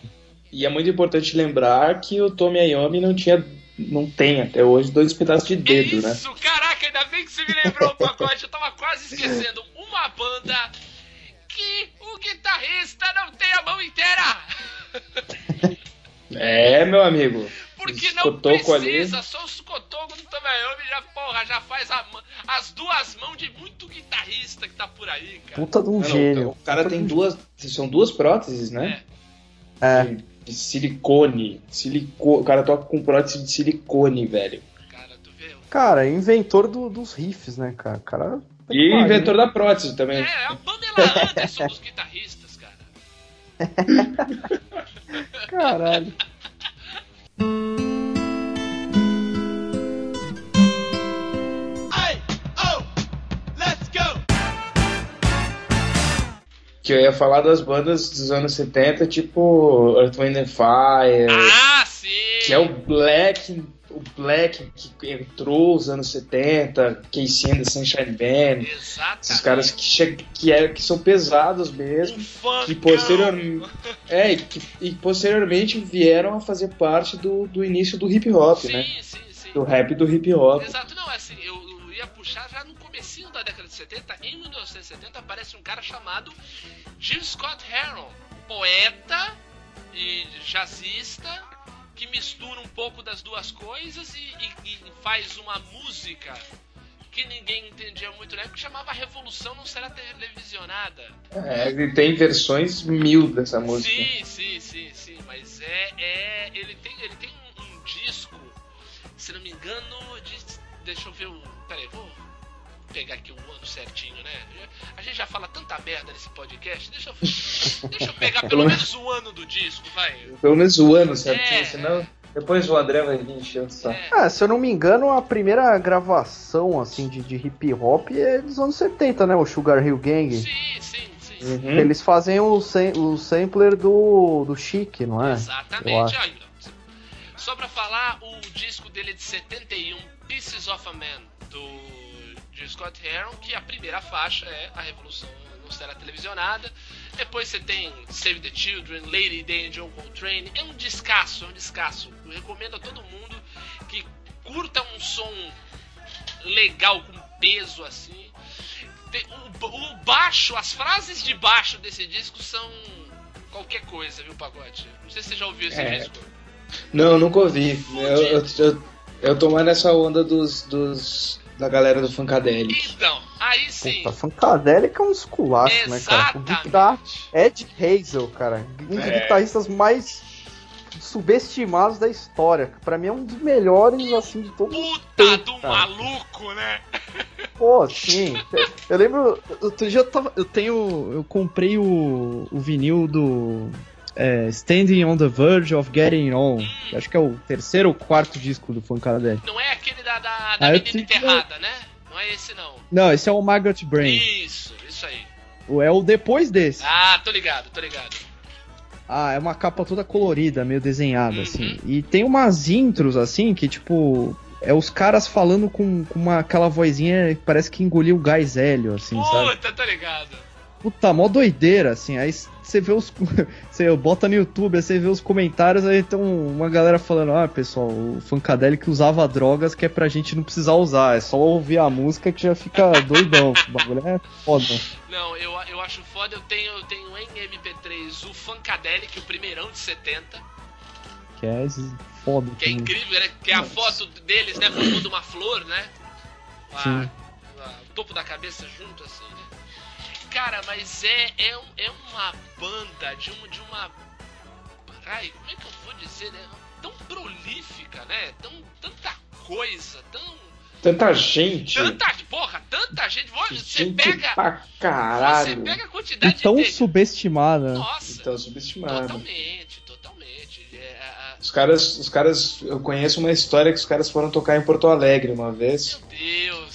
E é muito importante lembrar que o Tommy Iommi não tinha, não tem até hoje dois pedaços de dedo, né? Isso, caraca, ainda bem que você me lembrou o pacote. Eu tava quase esquecendo. Uma banda que o guitarrista não tem a mão inteira. É, meu amigo. Porque não precisa, só os cotocos do Tomayomi já, porra, já faz a as duas mãos de muito guitarrista que tá por aí, cara. puta de um Não, gênio. o cara Puta tem duas. São duas próteses, né? É. De, de silicone. Silico, o cara toca com prótese de silicone, velho. Cara, tu vê? Cara, inventor do- dos riffs, né, cara? O cara. E o inventor da prótese também. É, a Pamela Anderson dos guitarristas, cara. Caralho. Que eu ia falar das bandas dos anos 70, tipo Earth, Wind and Fire, Ah, sim! que é o Black, o Black que entrou nos anos 70, Casey and the Sunshine Band, Exatamente. esses caras que, che- que, é, que são pesados mesmo. Um que posteriormente é e que e posteriormente vieram a fazer parte do, do início do hip hop, Sim, né? sim, sim. Do rap do hip hop. Exato, não, é assim, eu, eu ia puxar já no comecinho da década de 70, em 1970 aparece um cara chamado Gil Scott Heron, poeta e jazzista, que mistura um pouco das duas coisas e, e- e faz uma música que ninguém entendia muito na época, que chamava Revolução Não Será Televisionada. É, e tem versões mil dessa música. Sim, sim, sim, sim, mas é, é ele tem, ele tem um, um disco, se não me engano, de, deixa eu ver o, peraí, vou pegar aqui o ano certinho, né? A gente já fala tanta merda nesse podcast, deixa eu, deixa eu pegar pelo menos o ano do disco, vai. Pelo menos o ano certinho, É. senão depois o André vai vir enchendo o saco. É, Ah, se eu não me engano, a primeira gravação assim de, de hip hop é dos anos 70, né? O Sugar Hill Gang. sim, sim. Uhum. Eles fazem o, sam- o sampler do, do Chic, não é? Exatamente. só pra falar, o disco dele é de 71, Pieces of a Man, do de Scott Heron, que a primeira faixa é A Revolução Não Será Televisionada. Depois você tem Save the Children, Lady Day and John Coltrane. É um descasso, é um descasso. Eu recomendo a todo mundo que curta um som legal, com peso assim. O, o baixo, as frases de baixo desse disco são qualquer coisa, viu, Pagote? Não sei se você já ouviu esse É. disco. Não, nunca ouvi. Eu, eu, eu, eu tô mais nessa onda dos, dos da galera do Funkadelic. Então, aí sim. Puta, Funkadelic é um esculacho, né, cara? O guitar. Ed Hazel, cara. Um dos É. guitarristas mais subestimados da história. Pra mim é um dos melhores, assim, de todos os Puta tempos, do cara. maluco, né? Pô, sim. Eu lembro... Outro dia eu, tava, eu tenho. Eu comprei o, o vinil do. É, Standing on the Verge of Getting On. que Acho que é o terceiro ou quarto disco do Funkadelic. Não é aquele da, da, da Ah, menina enterrada, né? Não é esse não. Não, esse é o Margaret Brain. Isso, isso aí. O- É o depois desse. Ah, tô ligado, tô ligado. Ah, é uma capa toda colorida, meio desenhada, Uhum. assim. E tem umas intros, assim, que tipo. É os caras falando com, com uma, aquela vozinha que parece que engoliu gás hélio, assim, sabe? Puta, tô ligado. Puta, mó doideira, assim. Aí você vê os. Você bota no YouTube, aí você vê os comentários, aí tem uma galera falando: Ah, pessoal, o Funkadelic usava drogas que é pra gente não precisar usar. É só ouvir a música que já fica doidão. O bagulho é foda. Não, eu, eu acho foda, eu tenho, eu tenho em MP3 o Funkadelic, o primeirão de 70, Que é foda. que é incrível, né? Que é a foto deles, né, formando uma flor, né? A- Sim. a- o topo da cabeça junto, assim, né? Cara, mas é, é, um- é uma banda de uma, de uma... Ai, como é que eu vou dizer, né? Tão prolífica, né? Tão, tanta coisa, tão... Tanta gente. Tanta, porra, tanta gente. Você gente pega... pra Você caralho. pega a E quantidade tão de... subestimada. Nossa, Então, subestimado. totalmente, totalmente. É, Os caras, os caras, eu conheço uma história que os caras foram tocar em Porto Alegre uma vez, meu Deus.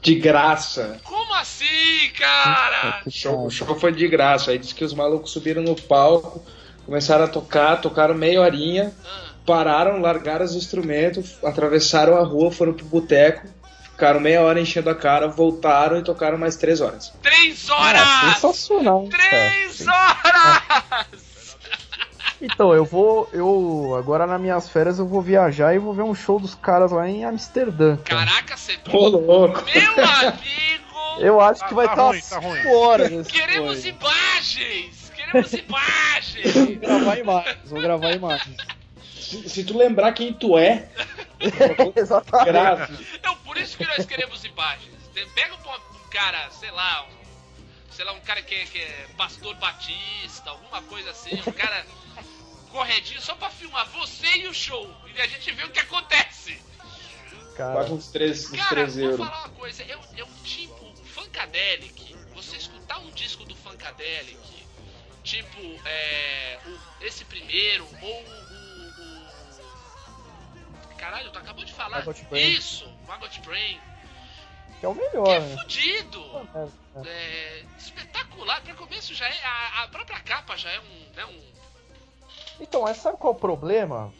De graça. Como assim, cara? O show, o show foi de graça. Aí disse que os malucos subiram no palco, começaram a tocar, tocaram meia horinha, Ah, pararam, largaram os instrumentos, atravessaram a rua, foram pro boteco, ficaram meia hora enchendo a cara, voltaram e tocaram mais três horas. três É, horas! sensacional, cara. Três horas! Então, eu vou. Eu. Agora nas minhas férias eu vou viajar e vou ver um show dos caras lá em Amsterdã. cara. Caraca, você. Ô, louco! Meu amigo! Eu acho que Tá- vai tá estar ruim, umas tá ruim. 5 horas nesse Queremos aí. imagens! Queremos imagens! Vou gravar imagens, vou gravar imagens. Se, se tu lembrar quem tu é, Exatamente. graça. Então, por isso que nós queremos imagens. Pega um, um cara, sei lá, um, sei lá, um cara que é, que é pastor batista, alguma coisa assim, um cara corredinho só pra filmar você e o show. E a gente vê o que acontece. Cara, uns 3, uns Cara, 3 vou euros. falar uma coisa, é, um- é um tipo, o Funkadelic, você escutar um disco do Funkadelic, tipo, é, o- esse primeiro, ou o, Caralho, tu acabou de falar. Brain. Isso, Maggot Brain. que é o Que melhor, é né? fudido. É, É, espetacular. Pra começo já é. A, a própria capa já é um. Né, um Então, mas sabe qual é o problema?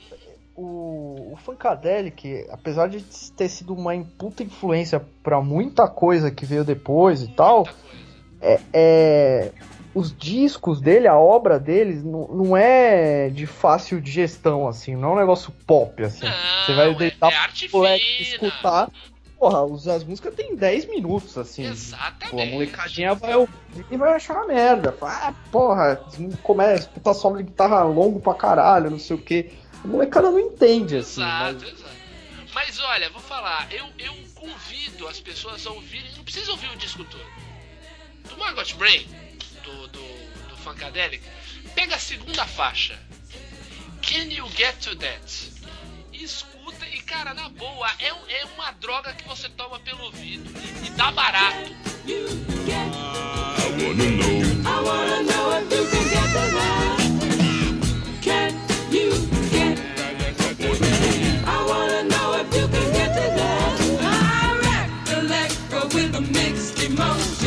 O, o Funkadelic, apesar de ter sido uma puta influência pra muita coisa que veio depois e tal, muita é, é- os discos dele, a obra deles, não, não é de fácil digestão, assim, não é um negócio pop, assim. Você vai Não, deitar é, é pro escutar. Porra, as músicas tem 10 minutos, assim. Exatamente. Pô, a molecadinha vai ouvir e vai achar uma merda. Fala, ah, porra, começa, puta solo de guitarra longo pra caralho, não sei o que. A molecada não entende, assim. Exato, mas- exato. Mas olha, vou falar, eu, eu convido as pessoas a ouvirem, não precisa ouvir o disco todo. Do Margot Brain, do, do, do Funkadelic, pega a segunda faixa. Can you get to that? Escuta, e cara, na boa, é, é uma droga que você toma pelo ouvido e, e dá barato. I wanna know if you can get to that. Can you get? I wanna know if you can get. I recollect with mixed emotions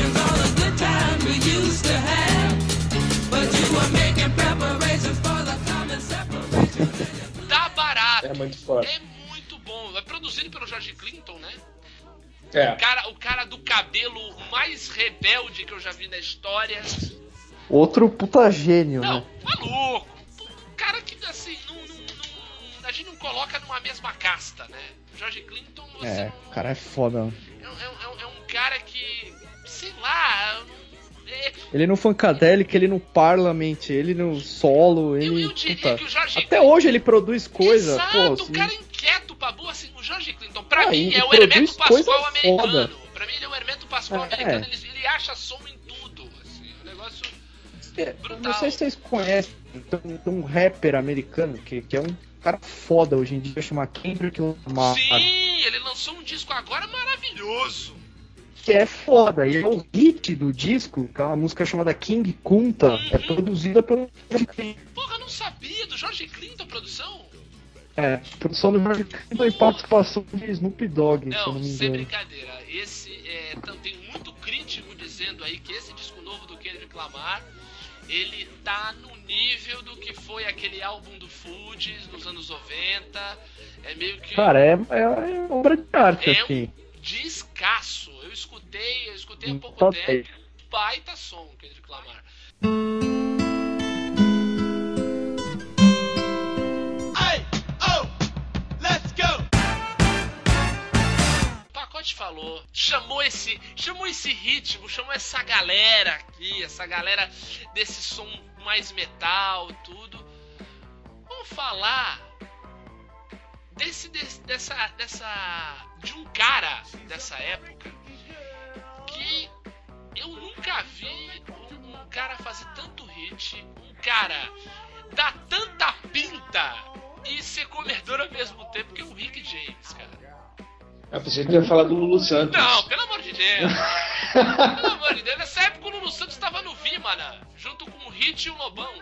É muito foda. É muito bom. É produzido pelo George Clinton, né? É. O cara, o cara do cabelo mais rebelde que eu já vi na história. Outro puta gênio, Não, né? maluco. Um cara que, assim, não, não- não- a gente não coloca numa mesma casta, né? O George Clinton, assim, É, o cara é foda. é, um- é um- é um cara que, sei lá, é, Ele no Funkadelic, ele no Parlament, ele no solo, eu, ele. eu diria puta, que o George Até hoje ele produz coisa, Exato, pô. o assim, cara inquieto, babu, assim, o George Clinton, pra Ah, mim, é o Hermeto Pascoal americano. foda. Pra mim, ele é o Hermeto Pascoal É. americano, ele, ele acha som em tudo, assim, o negócio... É, Brutal. Não sei se vocês conhecem, tem, tem um rapper americano que, que é um cara foda hoje em dia, chama Kendrick Lamar. Sim, ele lançou um disco agora maravilhoso. Que é foda, e é o hit do disco, que é uma música chamada King Kunta, é produzida pelo. Porra, eu não sabia do George Clinton produção? É, produção do George Clinton e participação de Snoop Dogg, Não, não sem brincadeira. Esse é, tem muito crítico dizendo aí que esse disco novo do Kendrick Lamar, ele tá no nível do que foi aquele álbum do Fugees nos anos 90. É meio que Cara, é, é, é obra de arte, É um- assim. descasso. Eu escutei, eu escutei há pouco Top tempo. 10. Baita som, Kendrick Lamar. O pacote falou, chamou esse, chamou esse ritmo, chamou essa galera aqui, essa galera desse som mais metal, tudo. Vamos falar desse, desse dessa dessa de um cara dessa época nunca vi um, cara fazer tanto hit, um cara dar tanta pinta e ser comedor ao mesmo tempo que é o Rick James, cara. Eu pensei que ia falar do Lulu Santos. Não, pelo amor de Deus. pelo amor de Deus. Nessa época o Lulu Santos estava no Vimana, junto com o Hit e o Lobão.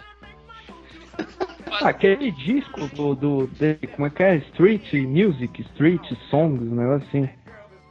Mas- Aquele disco do, do dele, como é que é? Street Music, Street Songs, um negócio assim.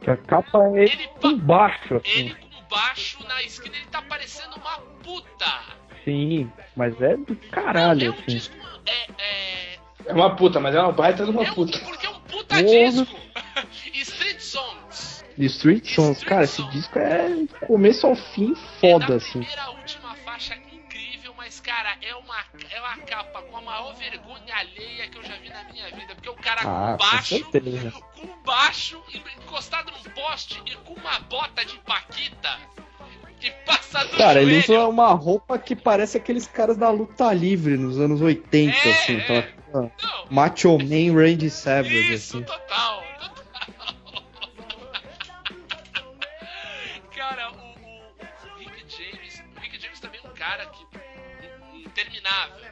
Que a capa é Ele pa- por baixo, assim. Ele baixo na esquina, ele tá parecendo uma puta. Sim, mas é do é caralho, um assim. disco. É, é, É uma puta, mas é uma baita de uma é um, puta. porque é um puta Porra. disco. Street Songs. De Street Songs, Street cara, esse Songs. disco é do começo ao fim é foda, da assim. primeira última faixa incrível, mas, cara, é uma, é uma capa com a maior vergonha alheia que eu já vi na minha vida. Porque o cara Ah, com com baixo, certeza. com baixo, encostado num poste e com uma bota de paquita que passa do Cara, ele joelho. usa uma roupa que parece aqueles caras da luta livre nos anos 80, É, assim. é. Aquela Não, Macho Man Randy Savage, Isso, assim. total, total. cara, o, o- o Rick James. O Rick James também é um cara que. in- interminável, né?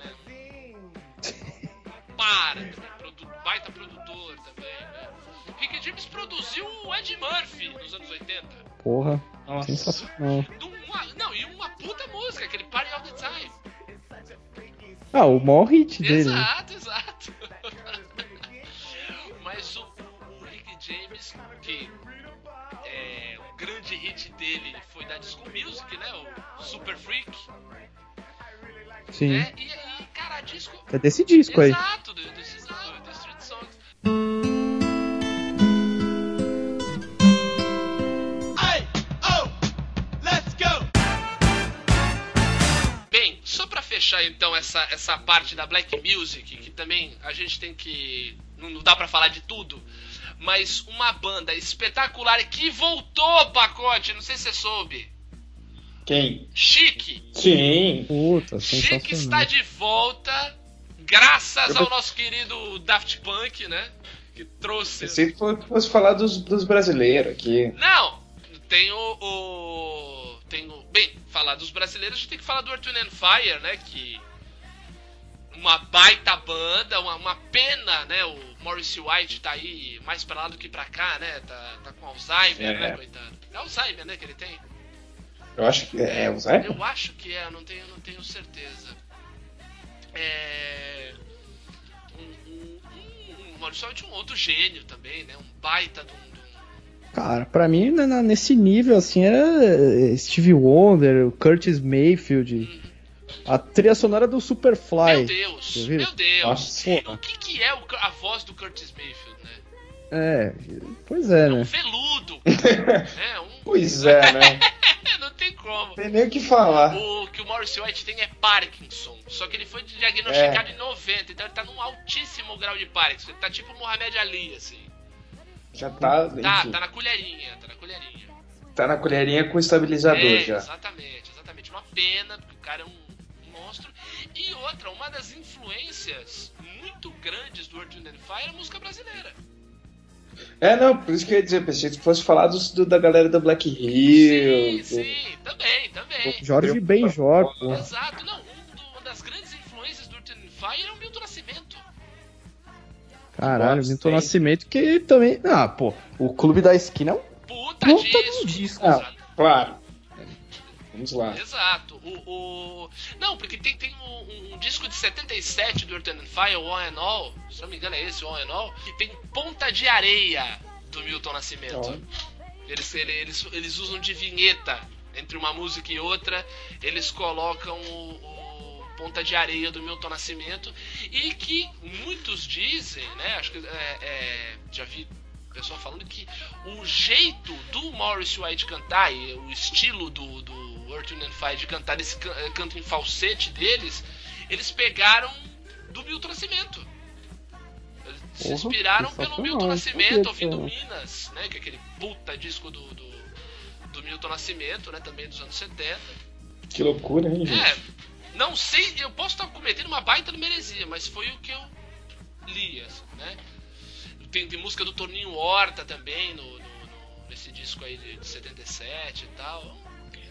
Para, baita produtor? O Rick James produziu o Ed Murphy nos anos 80. Porra, Nossa. sensacional. Uma- não, e uma puta música, aquele Party All the Time. Ah, o maior hit dele. né? Exato, exato. Mas o, o- Rick James, que é, o grande hit dele foi da Disco Music, né? O Super Freak. Sim. Né? E, e, cara, disco. É desse disco aí. Exato, do, desses do, do Street Songs. Fechar então essa, essa parte da Black Music, que também a gente tem que. Não não dá pra falar de tudo, mas uma banda espetacular que voltou, pacote, não sei se você soube. Quem? Chique. Sim. Puta, Chique está de volta, graças ao nosso querido Daft Punk, né? Que trouxe. Fo- fosse falar dos, dos brasileiros aqui. Não, tem o, o- Tem o. Bem, falar dos brasileiros, a gente tem que falar do Earth, Wind and Fire, né? Que. Uma baita banda, uma, uma pena, né? O Morris White tá aí mais pra lá do que pra cá, né? Tá, tá com Alzheimer, É. né, coitado? É Alzheimer, né, que ele tem? Eu acho que é, o Zé? Eu acho que é, não tenho, não tenho certeza. É. Um, um, um, White é um outro gênio também, né? Um baita de um. Um- Cara, pra mim, né, na- nesse nível, assim, é Steve Wonder, o Curtis Mayfield, a trilha sonora do Superfly. Meu Deus, meu Deus. Nossa. O que, que é o- a voz do Curtis Mayfield, né? É, pois é, É um né? veludo. é um. Pois é, né? não tem como. Tem nem o que falar. O que o Morris White tem é Parkinson. Só que ele foi diagnosticado em 90, então ele tá num altíssimo grau de Parkinson. Ele tá tipo o Mohamed Ali, assim. Já tá. Tá, enfim, tá na colherinha, tá na colherinha. tá na colherinha com estabilizador É, já. exatamente, exatamente. Uma pena, porque o cara é um monstro. E outra, uma das influências muito grandes do Earth, Wind Fire é a música brasileira. É, não, por isso que eu ia dizer, pensei que fosse falar dos- do, da galera do Black Hill. sim, do- sim, também, também. Jorge Benjor, pô. Exato, não, Caralho, Milton? Nascimento que também. Ah, pô. O Clube da Esquina é um Puta, Puta disco. disco. exato. Claro. Vamos lá. Exato. O, o- Não, porque tem, tem um, um disco de 77 do Earth and Fire, o All and All, se não me engano é esse, o All and All, que tem Ponta de Areia do Milton Nascimento. Eles, ele- eles, eles usam de vinheta entre uma música e outra, eles colocam o, o Ponta de Areia do Milton Nascimento e que muitos dizem, né? Acho que é, é, já vi pessoal falando que o jeito do Morris White cantar e o estilo do, do Earth, Wind and Fire de cantar esse eh, canto em falsete deles, eles pegaram do Milton Nascimento. Eles se Porra, inspiraram pelo sensacional, Milton Nascimento, ouvindo Minas, né? Que é aquele puta disco do, do, do Milton Nascimento, né? Também dos anos 70. Que loucura, hein, gente? É, não sei, eu posso estar cometendo uma baita de meresia, mas foi o que eu li, assim, né? Tem, tem música do Toninho Horta também no, no- no- nesse disco aí de, de 77 e tal.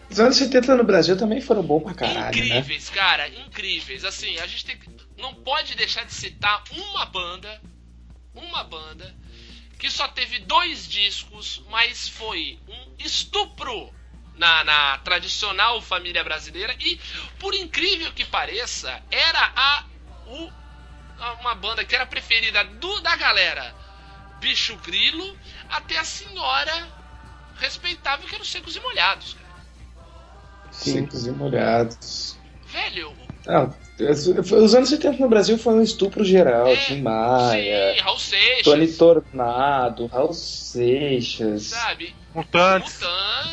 Os anos 70 no Brasil também foram bons pra caralho, né? incríveis, cara, incríveis. Assim, a gente tem, não pode deixar de citar uma banda, uma banda que só teve dois discos, mas foi um estupro na, na tradicional família brasileira e, por incrível que pareça, era a, o- a- uma banda que era preferida do, da galera Bicho Grilo até a senhora respeitável que era os Secos e Molhados, cara. Secos e molhados. Velho, Não, os anos 70 no Brasil foi um estupro geral. É, Tim Maia, sim, Raul Seixas, Tony Tornado, Raul Seixas, sabe? Mutantes.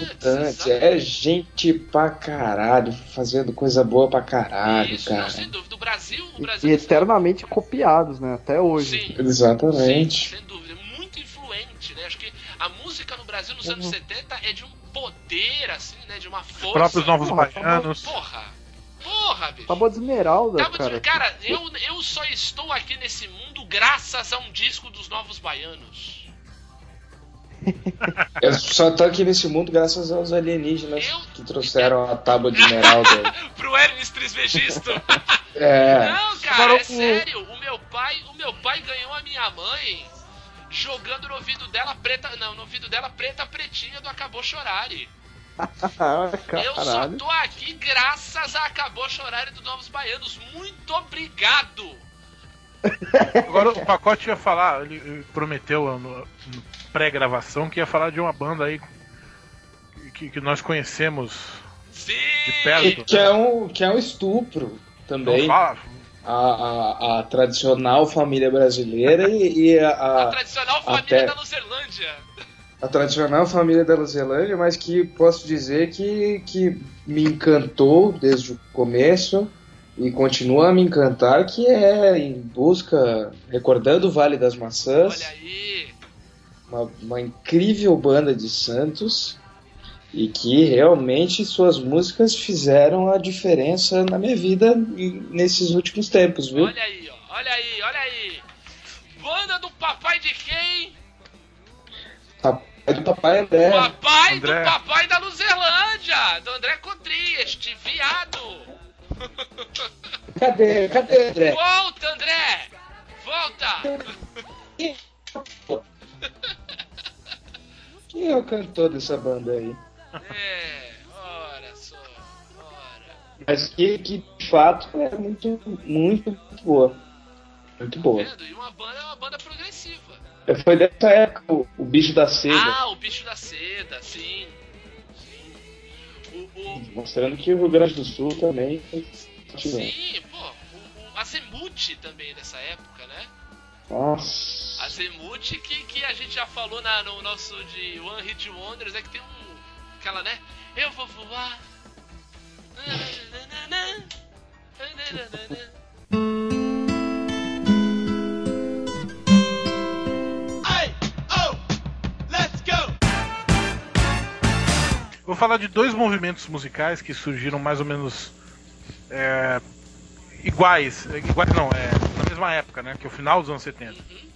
Mutantes? É gente pra caralho, fazendo coisa boa pra caralho, Isso, cara. não, sem dúvida. O Brasil, o E, Brasil e eternamente copiados, né? Até hoje. Sim, Exatamente. Sim, sem dúvida. Muito influente, né? Acho que a música no Brasil nos Uhum. anos 70 é de um poder, assim, né? De uma força. Os próprios novos Porra, baianos. Porra! Porra, bicho! Tábua de Esmeralda, Tábua de- cara. cara, eu, eu só estou aqui nesse mundo graças a um disco dos Novos Baianos. Eu só tô aqui nesse mundo graças aos alienígenas Eu- que trouxeram a tábua de esmeralda. Pro Hermes Trismegisto. É. Não, cara, é o- sério. O meu pai, o meu pai ganhou a minha mãe jogando no ouvido dela preta, não, no ouvido dela preta pretinha do Acabou Chorare. Eu só tô aqui graças a Acabou Chorare dos Novos Baianos. Muito obrigado. Agora o pacote ia falar, ele prometeu no pré-gravação que ia falar de uma banda aí que, que nós conhecemos Sim. de Que, perto. que é um, que é um estupro também. fala. A, a, a tradicional família brasileira e, e a, A a, tradicional família até- da Luzerlândia. a tradicional família da Zelândia, mas que posso dizer que, que me encantou desde o começo e continua a me encantar, que é em busca, recordando o Vale das Maçãs, Olha aí. Uma, uma incrível banda de Santos e que realmente suas músicas fizeram a diferença na minha vida nesses últimos tempos, viu? Olha aí. Olha aí, olha aí. Banda do papai de quem? É do papai André. Papai André. do papai da Luzerlândia, do André Cotri, este viado. Cadê? Cadê André? Volta, André! Volta! Quem é o cantor dessa banda aí? É, ora só, ora. Mas que, que de fato é muito, muito, muito boa. Muito boa. Vendo? E uma banda é uma banda progressiva. Foi dessa época o, o Bicho da Seda, Ah, o bicho da seda, sim. Sim. O, o, mostrando que o Rio Grande do Sul também sim, pô, o, o Azemuth também dessa época, né? Nossa. Azemuth que, que a gente já falou na, no nosso de One Hit Wonders, é que tem um aquela, né? Eu vou voar. Nananana, nananana. Vou falar de dois movimentos musicais que surgiram mais ou menos é, iguais, iguais não, é, na mesma época, né? Que é o final dos anos 70.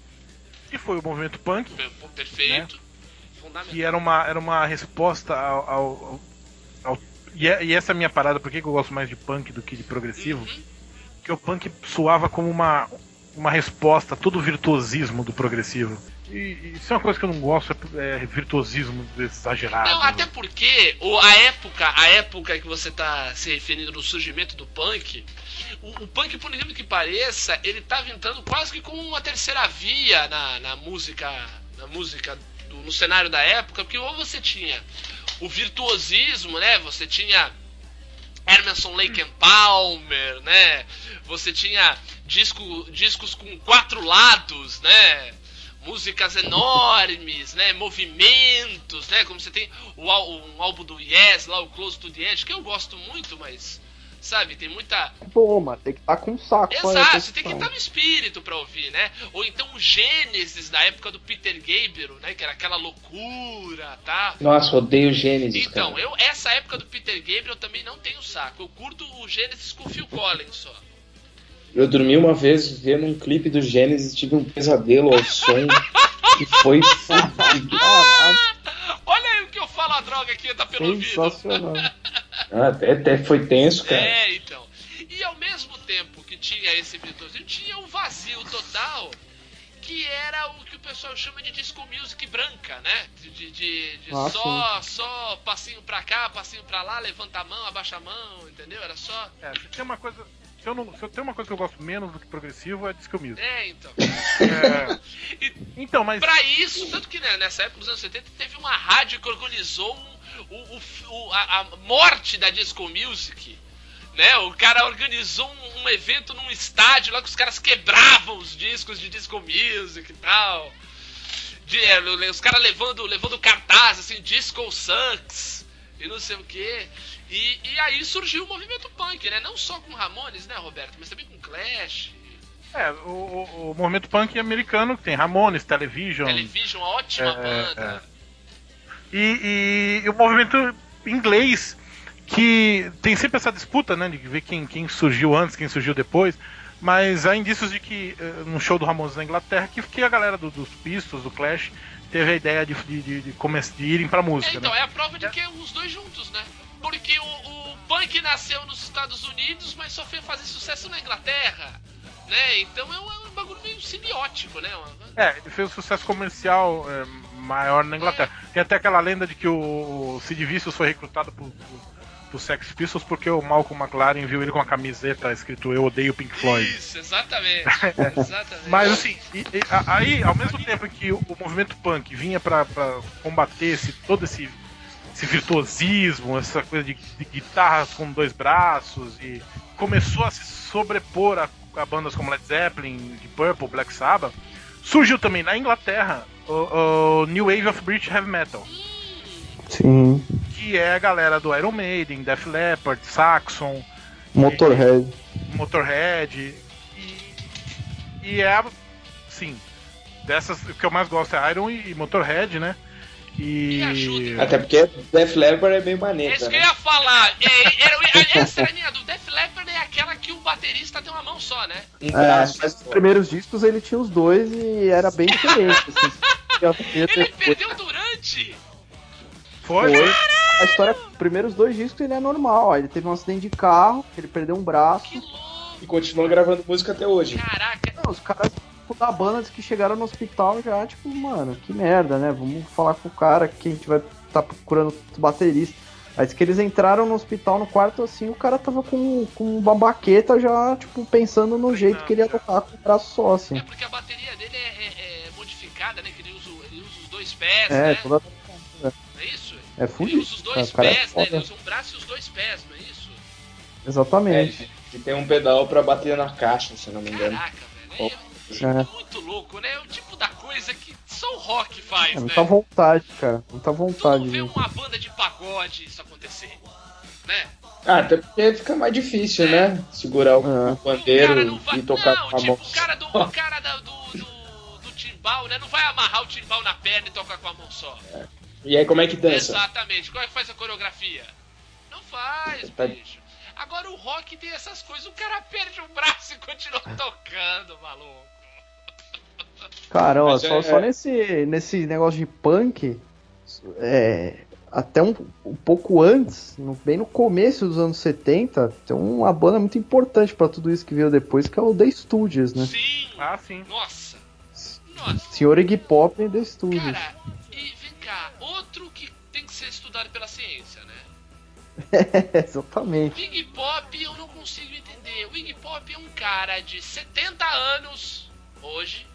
Que foi o movimento punk, Perfeito. que Fundamental. era uma, era uma resposta ao. ao- ao- e, é- e essa é a minha parada, por que que eu gosto mais de punk do que de progressivo? Uhum. Que o punk soava como uma, uma resposta a todo o virtuosismo do progressivo. E, isso é uma coisa que eu não gosto, é, é virtuosismo exagerado. Não, até porque o, a época, a época que você tá se referindo no surgimento do punk, o, o punk, por incrível que pareça, ele tava entrando quase que como uma terceira via na, na música, na música do- no cenário da época, porque ou você tinha o virtuosismo, né? Você tinha Emerson Lake and Palmer, né? Você tinha disco, discos com quatro lados, né? Músicas enormes, né? Movimentos, né? Como você tem o, um álbum do Yes, lá o Close to the Edge, que eu gosto muito, mas sabe, tem muita mano, tem que estar com um saco pra Exato, você tem que estar no espírito pra ouvir, né? Ou então o Gênesis da época do Peter Gabriel, né? Que era aquela loucura, tá? Nossa, odeio Gênesis, Então, cara. eu essa época do Peter Gabriel eu também não tenho saco. Eu curto o Gênesis com o Phil Collins só. Eu dormi uma vez vendo um clipe do Gênesis e tive um pesadelo ao som que foi fudido. Olha aí o que eu falo, a droga que entra pelo ouvido. sensacional. Ah, Até, até foi tenso, cara. É, então. E ao mesmo tempo que tinha esse virtuosismo, tinha um vazio total, que era o que o pessoal chama de disco music branca, né? De, de, de- de Ah, só, só passinho pra cá, passinho pra lá, levanta a mão, abaixa a mão, entendeu? Era só. É, se tem uma coisa. Se eu, não, se eu tenho uma coisa que eu gosto menos do que progressivo é disco music. É, então. É, E então, mas. pra isso, tanto que né, nessa época, nos anos 70, teve uma rádio que organizou o, o- o- a, a morte da disco music. Né? O cara organizou um, um evento num estádio lá que os caras quebravam os discos de disco music e tal. De- é, os caras levando, levando cartaz, assim, disco sucks e não sei o que. E, e aí surgiu o movimento punk, né? Não só com Ramones, né, Roberto? Mas também com Clash, É, o, o- o movimento punk americano que tem Ramones, Television. Television, uma ótima É, banda. E, e- e o movimento inglês, que tem sempre essa disputa, né? De ver quem, quem surgiu antes, quem surgiu depois. Mas há indícios de que, eh, no show do Ramones na Inglaterra, que, que a galera do- dos Pistols, do Clash, teve a ideia de, de, de, de, de irem pra É, música, então, né? é a prova de que é os dois juntos, né? Porque o, o punk nasceu nos Estados Unidos, mas só foi fazer sucesso na Inglaterra, né? Então é um, é um bagulho meio simbiótico, né? É, ele fez um sucesso comercial eh, maior na Inglaterra. Tem até aquela lenda de que o, Sid Vicious foi recrutado por, por, Sex Pistols porque o Malcolm McLaren viu ele com uma camiseta escrito Eu odeio Pink Floyd. Isso, exatamente. exatamente. Mas assim, e- e- a- aí, ao mesmo tempo que o, movimento punk vinha pra, pra combater esse, todo esse, esse virtuosismo, essa coisa de, de guitarras com dois braços, e começou a se sobrepor a, a bandas como Led Zeppelin, Deep Purple, Black Sabbath, surgiu também na Inglaterra o, o New Wave of British Heavy Metal, Sim. que é a galera do Iron Maiden, Def Leppard, Saxon, Motorhead. Motorhead e, e é sim dessas o que eu mais gosto é Iron e, e Motorhead né e ajuda. Até porque Def Leppard é meio É maneta, isso que eu né? ia falar. É, era, essa era a minha dúvida. Def Leppard é aquela que o baterista tem uma mão só, né? É, mas nos primeiros discos ele tinha os dois e era bem diferente. Assim. Ele perdeu durante. foi, Foi. A história, os primeiros dois discos ele é normal. ó, Ele teve um acidente de carro, ele perdeu um braço. Que louco. E continua gravando música até hoje. Caraca. Não, os caras tipo, da banda que chegaram no hospital já, tipo, mano, que merda, né? Vamos falar com o cara que a gente vai estar procurando baterista. Aí diz que eles entraram no hospital no quarto assim, o cara tava com, com uma baqueta já, tipo, pensando no jeito que ele ia tocar com o braço só, assim. É porque a bateria dele é, é- é modificada, né? Que ele usa, ele usa os dois pés, É, né? toda. Não é isso? É Ele fudido. usa os dois cara é pés, né? Ele usa um braço e os dois pés, não é isso? É, Exatamente. e tem um pedal pra bater na caixa, se não me engano. Caraca, velho. É. Muito louco, né? É o tipo da coisa que só o rock faz, É, né? muita vontade, cara. Muita Tu vontade. não vê disso. uma banda de pagode isso acontecer, né? Ah, até porque fica mais difícil, né? Segurar o, É. pandeiro não vai. e tocar não, com a tipo, mão. o cara do, o cara da- do, do, do timbal, né? Não vai amarrar o timbal na perna e tocar com a mão só. E aí, como é que dança? Exatamente. Como é que faz a coreografia? Não faz, Tá- bicho. Agora o rock tem essas coisas. O cara perde o braço e continua tocando, maluco. Cara, ó, só, é- só nesse, nesse negócio de punk, é, até um, um pouco antes, no- bem no começo dos anos 70, tem uma banda muito importante pra tudo isso que veio depois, que é o The Stooges, né? Sim. Ah, sim. Nossa. Nossa. Senhor Iggy Pop e The Stooges. Cara, e vem cá, outro que tem que ser estudado pela ciência, né? Exatamente. O Iggy Pop eu não consigo entender. O Iggy Pop é um cara de 70 anos hoje?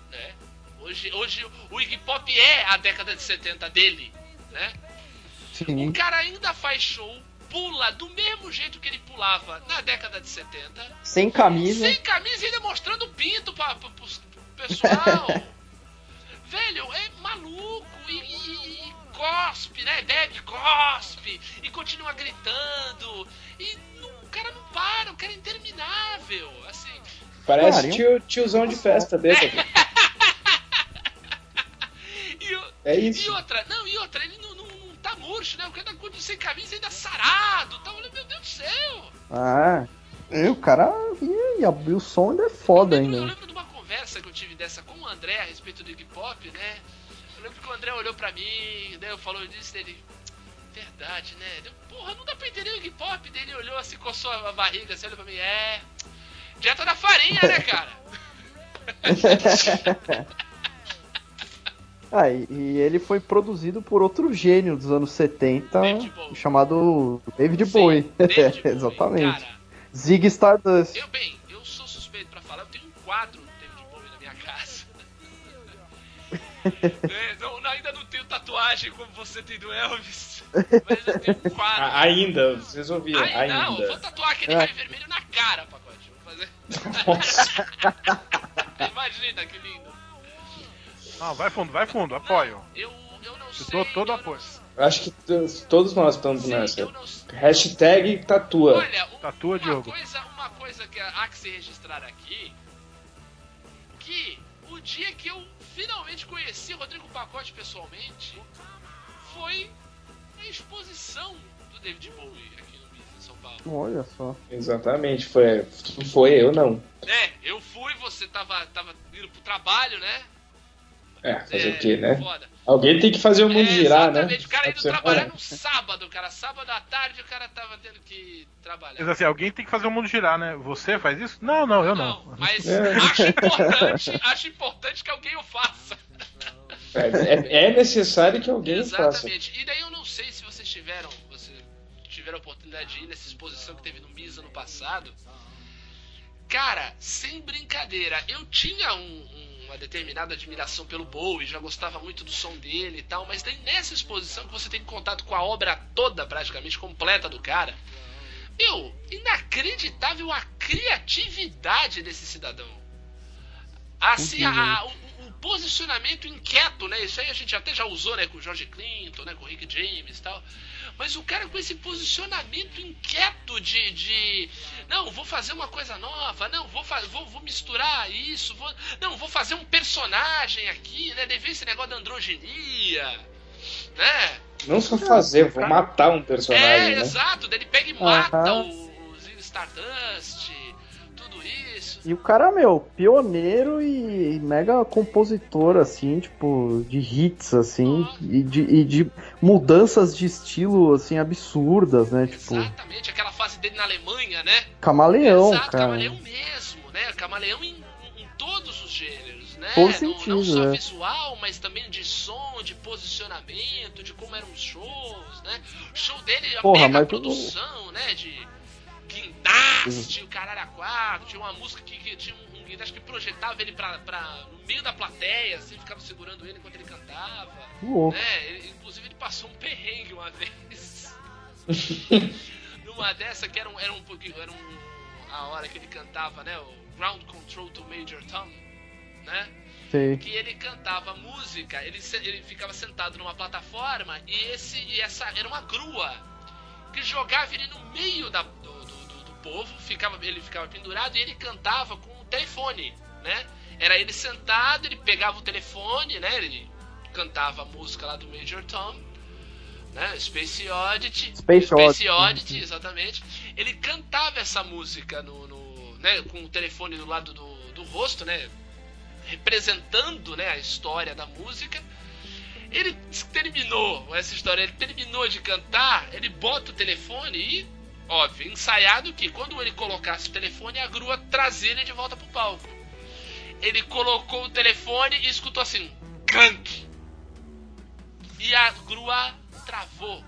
Hoje, hoje o Iggy Pop é a década de 70 dele, né? O Sim. cara ainda faz show, pula do mesmo jeito que ele pulava na década de 70, Sem camisa. sem camisa e ainda mostrando o pinto pra, pra, pro pessoal. Velho, é maluco e, e- e cospe, né? Bebe, cospe e continua gritando. E não- o cara não para, o cara é interminável. Assim, Parece tio, tiozão de festa dele. e, É e isso. outra, não, e outra, ele não, não, não tá murcho, né? O cara tá sem camisa ainda sarado. Tá, olha, meu Deus do céu. Ah, e o cara ia abrir o som ainda é foda eu, lembro, eu ainda. lembro de uma conversa que eu tive dessa com o André a respeito do Iggy Pop, né? Eu lembro que o André olhou pra mim, né? Eu falou disso dele. Verdade, né? Deu, Porra, não dá pra entender o Iggy Pop. Daí ele olhou assim, coçou a barriga, assim, olhou pra mim. É. Dieta da farinha, né, cara? Ah, e, e ele foi produzido por outro gênio dos anos 70, David chamado David Sim, Bowie. David Bowie. Exatamente. Cara, Zig Stardust. eu, bem, eu sou suspeito pra falar, eu tenho um quadro do David Bowie na minha casa. É, não, ainda não tenho tatuagem como você tem do Elvis, mas eu tenho um quadro. A- ainda, vocês ouviram, Ai, não, eu vou ainda. tatuar aquele É. raio vermelho na cara, pacote. Vou fazer. Nossa, Imagina que lindo. Não, vai fundo, vai fundo, apoio. Eu, eu não Eu sei. dou todo apoio. Acho que todos nós estamos sim, nessa. Hashtag tatua. Olha, um- Tatua, uma, Diogo. coisa, uma coisa que há que se registrar aqui, que o dia que eu finalmente conheci Rodrigo Pacote pessoalmente, foi a exposição do David Bowie aqui no Miss, em São Paulo. Olha só. Exatamente, foi, foi eu não. É, eu fui, você tava, tava indo pro trabalho, né? É, fazer o quê, né? Foda. Alguém tem que fazer o mundo É, girar, né? exatamente. O cara indo Você- trabalhar no sábado, cara. Sábado à tarde o cara tava tendo que trabalhar. Mas assim, alguém tem que fazer o mundo girar, né? Você faz isso? Não, não, eu não. mas É. acho importante, acho importante que alguém o faça. É, é- é necessário que alguém faça. Exatamente. E daí eu não sei se vocês tiveram, você tiveram a oportunidade de ir nessa exposição que teve no Misa no passado. Cara, sem brincadeira, eu tinha um- um- uma determinada admiração pelo Bowie, já gostava muito do som dele e tal, mas daí nessa exposição que você tem contato com a obra toda, praticamente completa do cara, meu, inacreditável a criatividade desse cidadão. Assim, a- o, o posicionamento inquieto, né? Isso aí a gente até já usou, né? Com o George Clinton, né? Com o Rick James e tal. Mas o cara com esse posicionamento inquieto de, de não, vou fazer uma coisa nova, não, vou, vou, vou misturar isso, vou, não, vou fazer um personagem aqui, né? Deve esse negócio da androginia, né? Não só fazer, vou matar um É, personagem, né? exato, daí ele pega e mata Aham. o, o Zig Stardust. E o cara, meu, pioneiro e mega compositor, assim, tipo, de hits, assim, e de, e de mudanças de estilo, assim, absurdas, né? Tipo, Exatamente, aquela fase dele na Alemanha, né? camaleão, Exato, cara. camaleão mesmo, né? Camaleão em, em todos os gêneros, né? Todo não, sentido, não só é. visual, mas também de som, de posicionamento, de como eram os shows, né? O show dele, a Porra, mega mas produção, né? De guindaste, o caralho a quatro, tinha uma música que, que tinha um, um guindaste que projetava ele pra, pra, no meio da plateia, assim, ficava segurando ele enquanto ele cantava. Né? Ele- inclusive ele passou um perrengue uma vez. Numa dessa que era um, era um pouquinho. Era um, a hora que ele cantava, né? O Ground Control to Major Tom. né? Sei. que ele cantava música, ele, ele ficava sentado numa plataforma e esse e essa era uma grua que jogava ele no meio da, do povo, ficava, ele ficava pendurado e ele cantava com o telefone, né? Era ele sentado, ele pegava o telefone, né? Ele cantava a música lá do Major Tom, né? Space Oddity, Space Oddity. Oddity, exatamente. Ele cantava essa música no, no- né? com o telefone do lado do, do rosto, né? representando né, a história da música. Ele terminou essa história, ele terminou de cantar, ele bota o telefone e, óbvio, ensaiado que quando ele colocasse o telefone, a grua trazia ele de volta pro palco. Ele colocou o telefone e escutou assim, cante. E a grua travou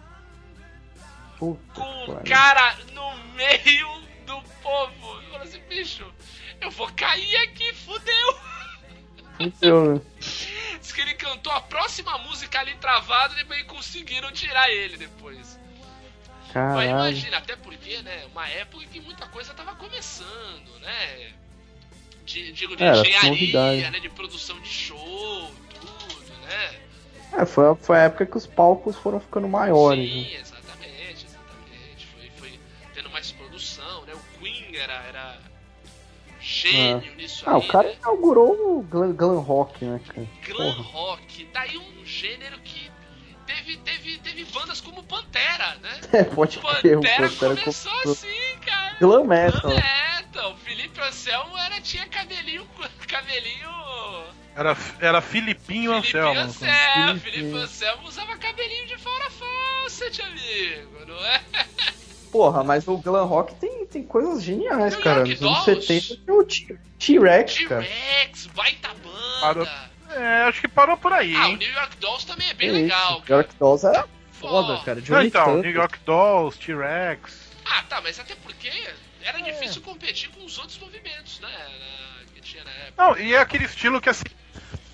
Puta com o cara no meio do povo. Ele falou assim, bicho, eu vou cair aqui, fudeu. Fudeu, né? Diz que ele cantou a próxima música ali travado e depois conseguiram tirar ele depois. Mas Caralho. imagina, até porque, né, uma época que muita coisa tava começando, né? De, digo, de Era, engenharia, né? De produção de show, tudo, né? É, foi, a- foi a época que os palcos foram ficando maiores. né? Sim, exatamente, exatamente. Foi, foi tendo mais produção, né? O Queen era, era gênio nisso Ah, aí, o cara né? inaugurou o glam, glam rock, né, cara? Glam Porra. rock, daí um gênero que teve, teve, teve bandas como Pantera, né? É, pode Pantera Pantera começou comprou. assim, cara. Glam metal. Glam metal. Felipe Anselmo era, tinha cabelinho, cabelinho Era, era Filipinho Felipe Anselmo. Anselmo. Felipe. Felipe Anselmo usava cabelinho de fora faucet, amigo, não é? Porra, mas o glam rock tem, tem coisas geniais, New cara. York Nos anos Dolls. 70 tem o T- T-Rex, cara. T-Rex, baita banda. Parou. É, acho que parou por aí, Ah, o? New York Dolls também é bem É legal, isso. York Dolls era Foda, cara. Não, Johnny então, Tucker. New York Dolls, T-Rex. Ah, tá, mas até porque era difícil competir com os outros movimentos, né? Que tinha na época. Não, e é aquele estilo que assim,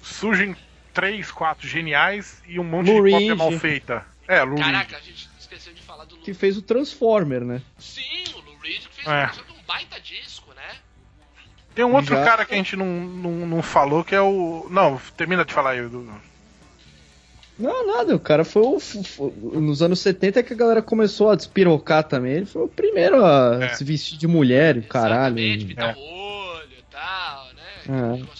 surgem três, quatro geniais e um monte Lou de cópia mal feita. É, Lou. Caraca, a gente esqueceu de falar do Lou Que fez o Transformer, né? Sim, o Lou Reed que fez É. um baita disco, né? Tem um outro Já- cara que a gente não, não, não falou, que é o. Não, termina de falar aí. Do... Não, nada, o cara foi, o, foi- nos anos 70 que a galera começou a despirocar também. Ele foi o primeiro a É. se vestir de mulher, caralho. Exatamente, pintar É. o olho e tal, né? É.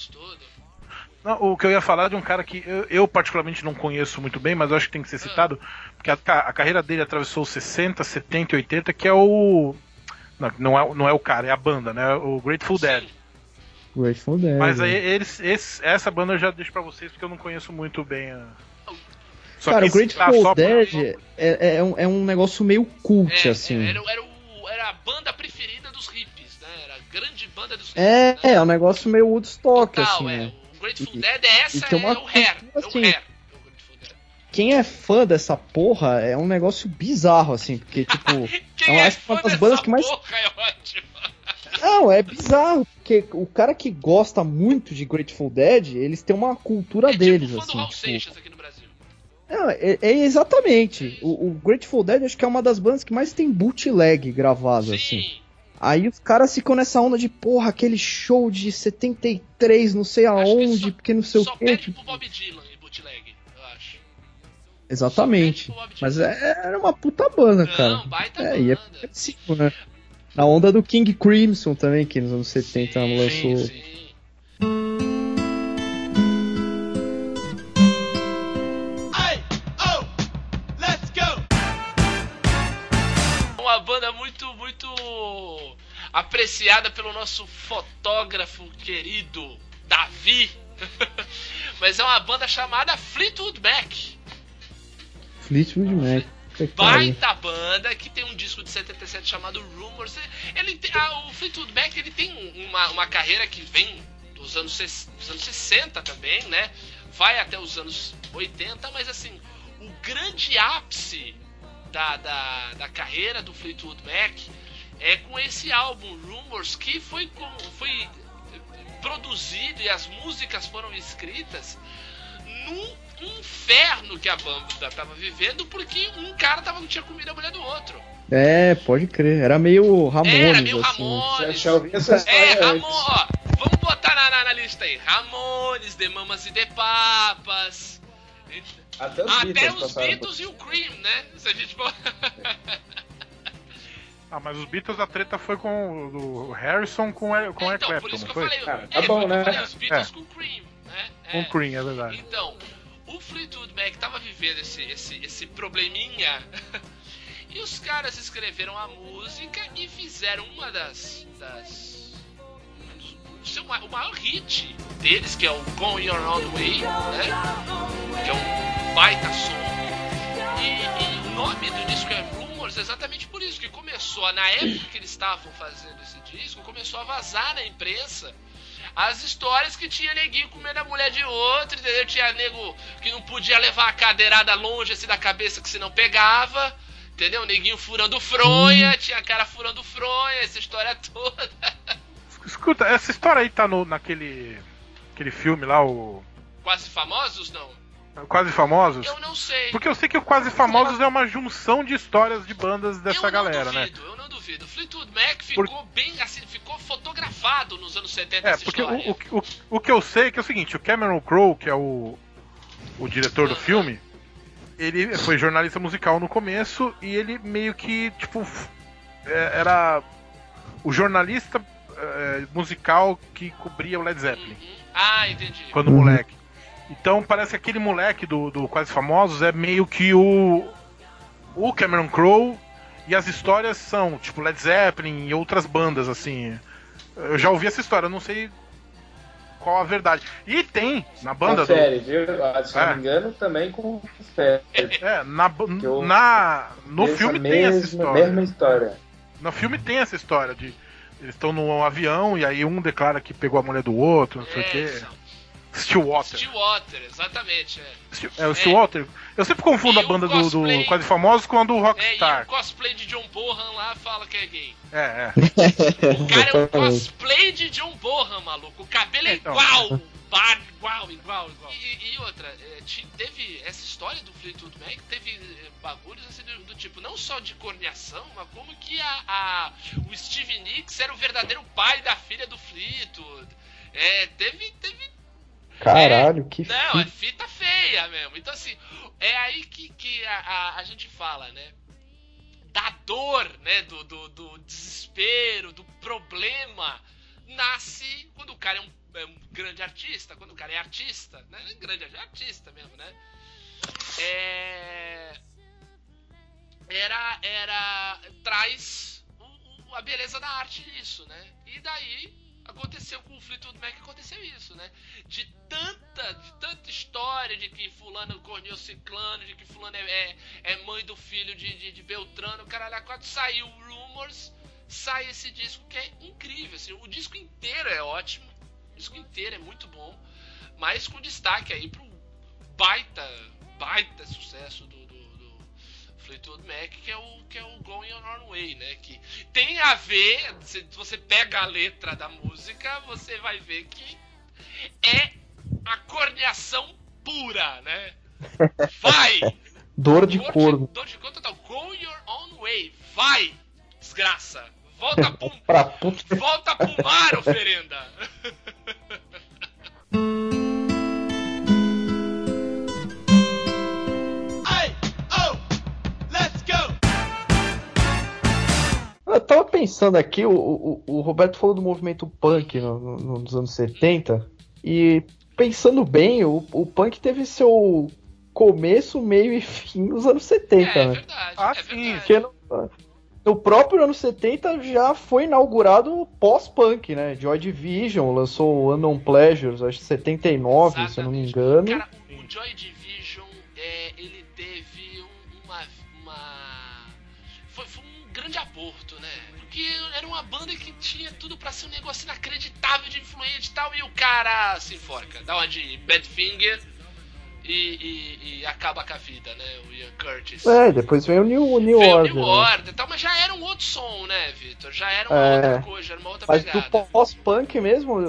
Não, o que eu ia falar é de um cara que eu, eu particularmente não conheço muito bem, mas eu acho que tem que ser citado, porque a, a carreira dele atravessou os 60, 70 e 80, que é o. Não, não é, não é o cara, é a banda, né? O Grateful Dead. Grateful Dead. Mas aí eles, esse- essa banda eu já deixo pra vocês porque eu não conheço muito bem a. Só Cara, o Grateful só pra- Dead é, é um, é um negócio meio cult, É, assim. é, era, era, o- era a banda preferida dos hippies, né? Era a grande banda dos hippies. É, né? é um negócio meio Woodstock, Total, assim. é. né? O Grateful E- Dead é essa, uma é o hair. É assim, hair. É o Grateful Dead. Quem é fã dessa porra é um negócio bizarro, assim, porque, tipo. Quem Eu é acho que uma fã das dessa bandas que mais- porra é ótimo. Não, é bizarro, porque o cara que gosta muito de Grateful Dead, eles têm uma cultura É deles, tipo fã do assim. Tipo- Seixas aqui no Brasil. Não, é, é exatamente. O, o Grateful Dead acho que é uma das bandas que mais tem bootleg gravado, assim. Sim. Aí os caras ficam nessa onda de, porra, aquele show de 73, não sei aonde, só- porque não sei Só o quê. tipo, pro Bob Dylan em bootleg, eu acho. exatamente. Só Mas é- era uma puta banda, cara. Não, baita É, e é banda. parecido, né? Na onda do King Crimson também, que nos anos 70 Sim, lançou. sim. Uma banda muito, muito apreciada pelo nosso fotógrafo querido Davi. Mas é uma banda chamada Fleetwood Mac. Fleetwood Mac. Baita banda que tem um disco de 77 chamado Rumors. Ele ah, o Fleetwood Mac ele tem uma, uma carreira que vem dos anos, dos anos 60 também, né? Vai até os anos 80, mas assim, o grande ápice da, da, da carreira do Fleetwood Mac é com esse álbum Rumors que foi, com, foi produzido e as músicas foram escritas num inferno que a banda tava vivendo porque um cara tava, tinha comido a mulher do outro. É, pode crer. Era meio Ramones, Era meio assim. Ramones. Já, já ouvi essa história É. Ramon, ó, vamos botar na, na, na lista aí. Ramones, The Mamas e The Papas. Até os Até Beatles os Beatles e o Cream, né? Se a gente for. Ah, mas os Beatles a treta foi com o Harrison com, o- com Eric então, por Clapton, não que eu foi? falei. Ah, tá é, bom, né? falei, os Beatles É. com o Cream, né? Com É. o Cream, é verdade. Então, o Fleetwood Mac tava vivendo esse, esse, esse probleminha. e os caras escreveram a música e fizeram uma das. das seu ma- o maior hit deles, que é o Going Your Own Way, né? Que é um baita som. E, e o nome do disco é Rumors exatamente por isso, que começou, na época que eles estavam fazendo esse disco, começou a vazar na imprensa as histórias que tinha neguinho comendo a mulher de outro, entendeu? Tinha nego que não podia levar a cadeirada longe assim da cabeça que senão pegava, entendeu? Neguinho furando fronha, tinha cara furando fronha, essa história toda. Escuta, essa história aí tá no, naquele aquele filme lá, o Quase famosos, não? Quase Famosos? Eu não sei. Porque eu sei que o Quase Famosos é uma junção de histórias de bandas dessa galera, não né? duvido, Eu não duvido. Fleetwood Mac ficou bem assim, ficou fotografado nos anos 70 É, porque o, o, o, o que eu sei é que é o seguinte, o Cameron Crowe, que é o, o diretor do filme, ele foi jornalista musical no começo e ele meio que, tipo, é, era o jornalista é, musical que cobria o Led Zeppelin, Uhum. Ah, entendi. quando moleque. Então parece que aquele moleque do, do Quase Famosos é meio que o, o Cameron Crowe e as histórias são, tipo, Led Zeppelin e outras bandas, assim. Eu já ouvi essa história, eu não sei qual a verdade. E tem na banda do. Confere, viu? Ah, se não É. me engano, também confere. É, na, eu- na, no Essa filme tem essa mesma- história. Mesma história. No filme tem essa história de. Eles estão num avião e aí um declara que pegou a mulher do outro, não sei o É, quê. Stillwater. Stillwater, exatamente. É. É o Stillwater. Eu sempre confundo E a banda o do, do cosplay- Quase Famosos com a do É, e Rockstar. o cosplay de John Bohan lá fala que é gay. É, é. O cara é um cosplay de John Bohan, maluco. O cabelo é Então. igual. Bar, igual, igual, igual. E, e outra, é, teve essa história do Fleetwood Mac, teve é, bagulhos assim do, do tipo, não só de corneação, mas como que a, a- o Steve Nicks era o verdadeiro pai da filha do Fleetwood. É, teve, teve Caralho, que não, é fita. fita feia mesmo. Então, assim, é aí que, que a, a, a gente fala, né? Da dor, né? Do, do, do desespero, do problema, nasce quando o cara é um, é um grande artista, quando o cara é artista, né? Grande artista mesmo, né? É. Era. Era. Traz o- o- a beleza da arte nisso, né? E daí aconteceu com o Fleetwood Mac, aconteceu isso, né? De tanta, de tanta história de que fulano corneou ciclano, de que fulano é, é, é mãe do filho de, de, de Beltrano, caralho, quando saiu Rumors, sai esse disco que é incrível, assim, o disco inteiro é ótimo, o disco inteiro é muito bom, mas com destaque aí pro baita, baita sucesso do Fleetwood Mac, que é o que é o Going Your Own Way, né? Que tem a ver, se você pega a letra da música, você vai ver que é a corneação pura, né? Vai! Dor de Dor corno. Dor de corno total. Go your own way. Vai! Desgraça! Volta pro, Pra puta. volta pro mar, oferenda! Eu tava pensando aqui, o, o, o Roberto falou do movimento punk no- no- nos anos 70, e pensando bem, o, o punk teve seu começo, meio e fim nos anos 70, É, é né? verdade, Ah, é sim. verdade. Porque no, no próprio ano 70 já foi inaugurado o pós-punk, né? Joy Division lançou o Unknown Pleasures, acho que 79, se eu não me Exatamente. engano. Cara, o Joy Division, é, ele teve um- uma. uma... Foi, foi um grande aborto? Porque era uma banda que tinha tudo pra ser um negócio inacreditável de influente e tal, e o cara se enforca, dá uma de Badfinger e, e, e acaba com a vida, né? O Ian Curtis. É, depois veio o New, o New Veio Order. New né? Order e tal, mas já era um outro som, né, Vitor? Já era uma É. outra coisa, era uma outra Mas pegada. do pós-punk mesmo,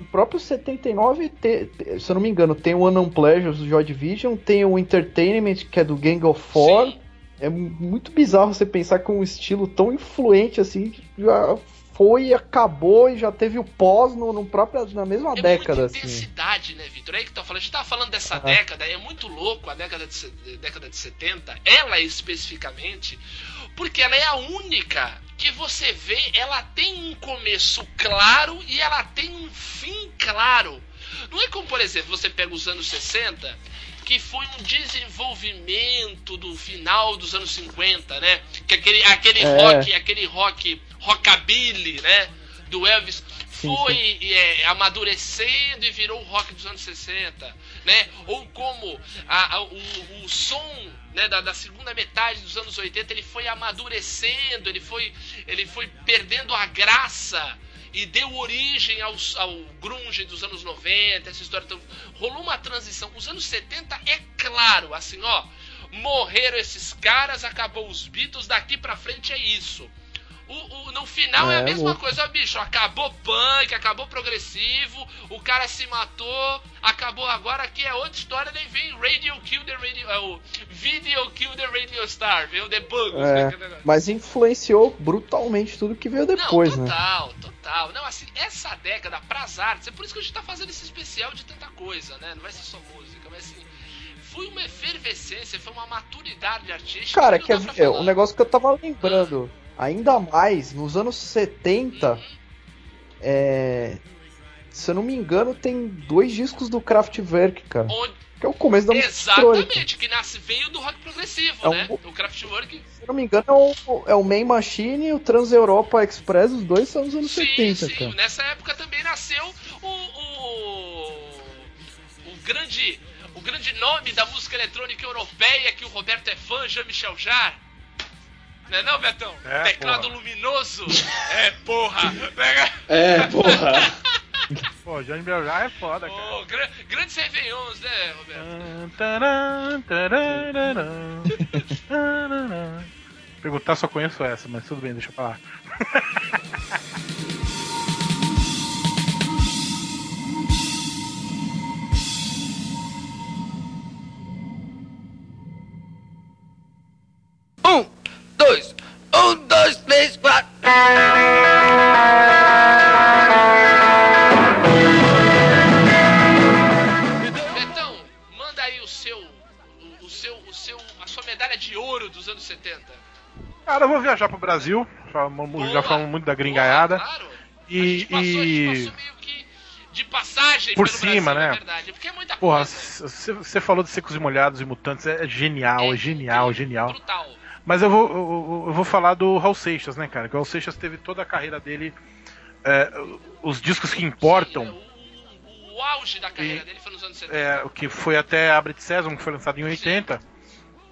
o próprio 79, te- te- se eu não me engano, tem o Unknown Pleasures do Joy Division, tem o Entertainment, que é do Gang of Four. Sim. É muito bizarro você pensar que um estilo tão influente assim já foi, acabou e já teve o pós no, no próprio, na mesma É década, muita assim. intensidade, né, Vitor? É aí que tá falando. A gente tá falando dessa Ah. década, é muito louco a década de, década de 70, ela especificamente, porque ela é a única que você vê, ela tem um começo claro e ela tem um fim claro. Não é como, por exemplo, você pega os anos 60, que foi um desenvolvimento do final dos anos 50, né? Que aquele, aquele É. rock, aquele rock, rockabilly, né? Do Elvis foi é, amadurecendo e virou o rock dos anos 60, né? Ou como a- a- o, o som né, da, da segunda metade dos anos 80 ele foi amadurecendo, ele foi, ele foi perdendo a graça e deu origem aos- ao, grunge dos anos 90, essa história. Então, rolou uma transição. Os anos 70 é claro, assim, ó, morreram esses caras, acabou os Beatles, daqui pra frente é isso. O, o- no final é, a É, mesma louco. coisa, ó, bicho. Acabou punk, acabou progressivo, o cara se matou, acabou agora que é outra história, daí vem Radio Kill the Radio. É, o Video Kill the Radio Star, vem o The né, É, aquele negócio. mas influenciou brutalmente tudo que veio depois, Não, né? total, total. Não, assim, essa década pras artes, é por isso que a gente tá fazendo esse especial de tanta coisa, né? Não vai ser só música, mas assim, foi uma efervescência, foi uma maturidade artística. Cara, que é, é, negócio que eu tava lembrando, ainda mais nos anos 70, é, se eu não me engano, tem dois discos do Kraftwerk, cara. Onde- Que é o começo da música exatamente, que nasce, veio do rock progressivo, É um- né? O Kraftwerk. Se eu não me engano, é o, é o Main Machine e o Trans Europa Express, os dois são dos anos Sim, 70, sim. cara. Nessa época também nasceu o, o, o grande o grande nome da música eletrônica europeia que o Roberto é fã, Jean-Michel Jarre. Não é não, Betão? É, Teclado porra. luminoso. é, porra. Pega- É, porra. Pô, Johnny Beljar é foda, cara. Ô, gra- grandes réveillons, né, Roberto? Taran. Perguntar só conheço essa, mas tudo bem, deixa eu falar. dois, um, dois, três, quatro. Betão, manda aí o seu, o, o seu, o seu, a sua medalha de ouro dos anos 70. Cara, eu vou viajar pro Brasil. Falamos- Já falamos muito da gringaiada. Boa, claro. E- a gente passou, a gente e- passou meio que de passagem Por pelo cima, Brasil, né? é verdade. Porque é muita Porra, coisa. você falou de Secos e Molhados e Mutantes, é genial, é, genial, é genial. Brutal. Mas eu vou, eu, eu vou falar do Raul Seixas, né, cara? Que o Raul Seixas teve toda a carreira dele, é, os discos que importam, Sim, o, o- auge da carreira dele foi nos anos 70. é, o que foi até Abre de Sésamo, que foi lançado em 80,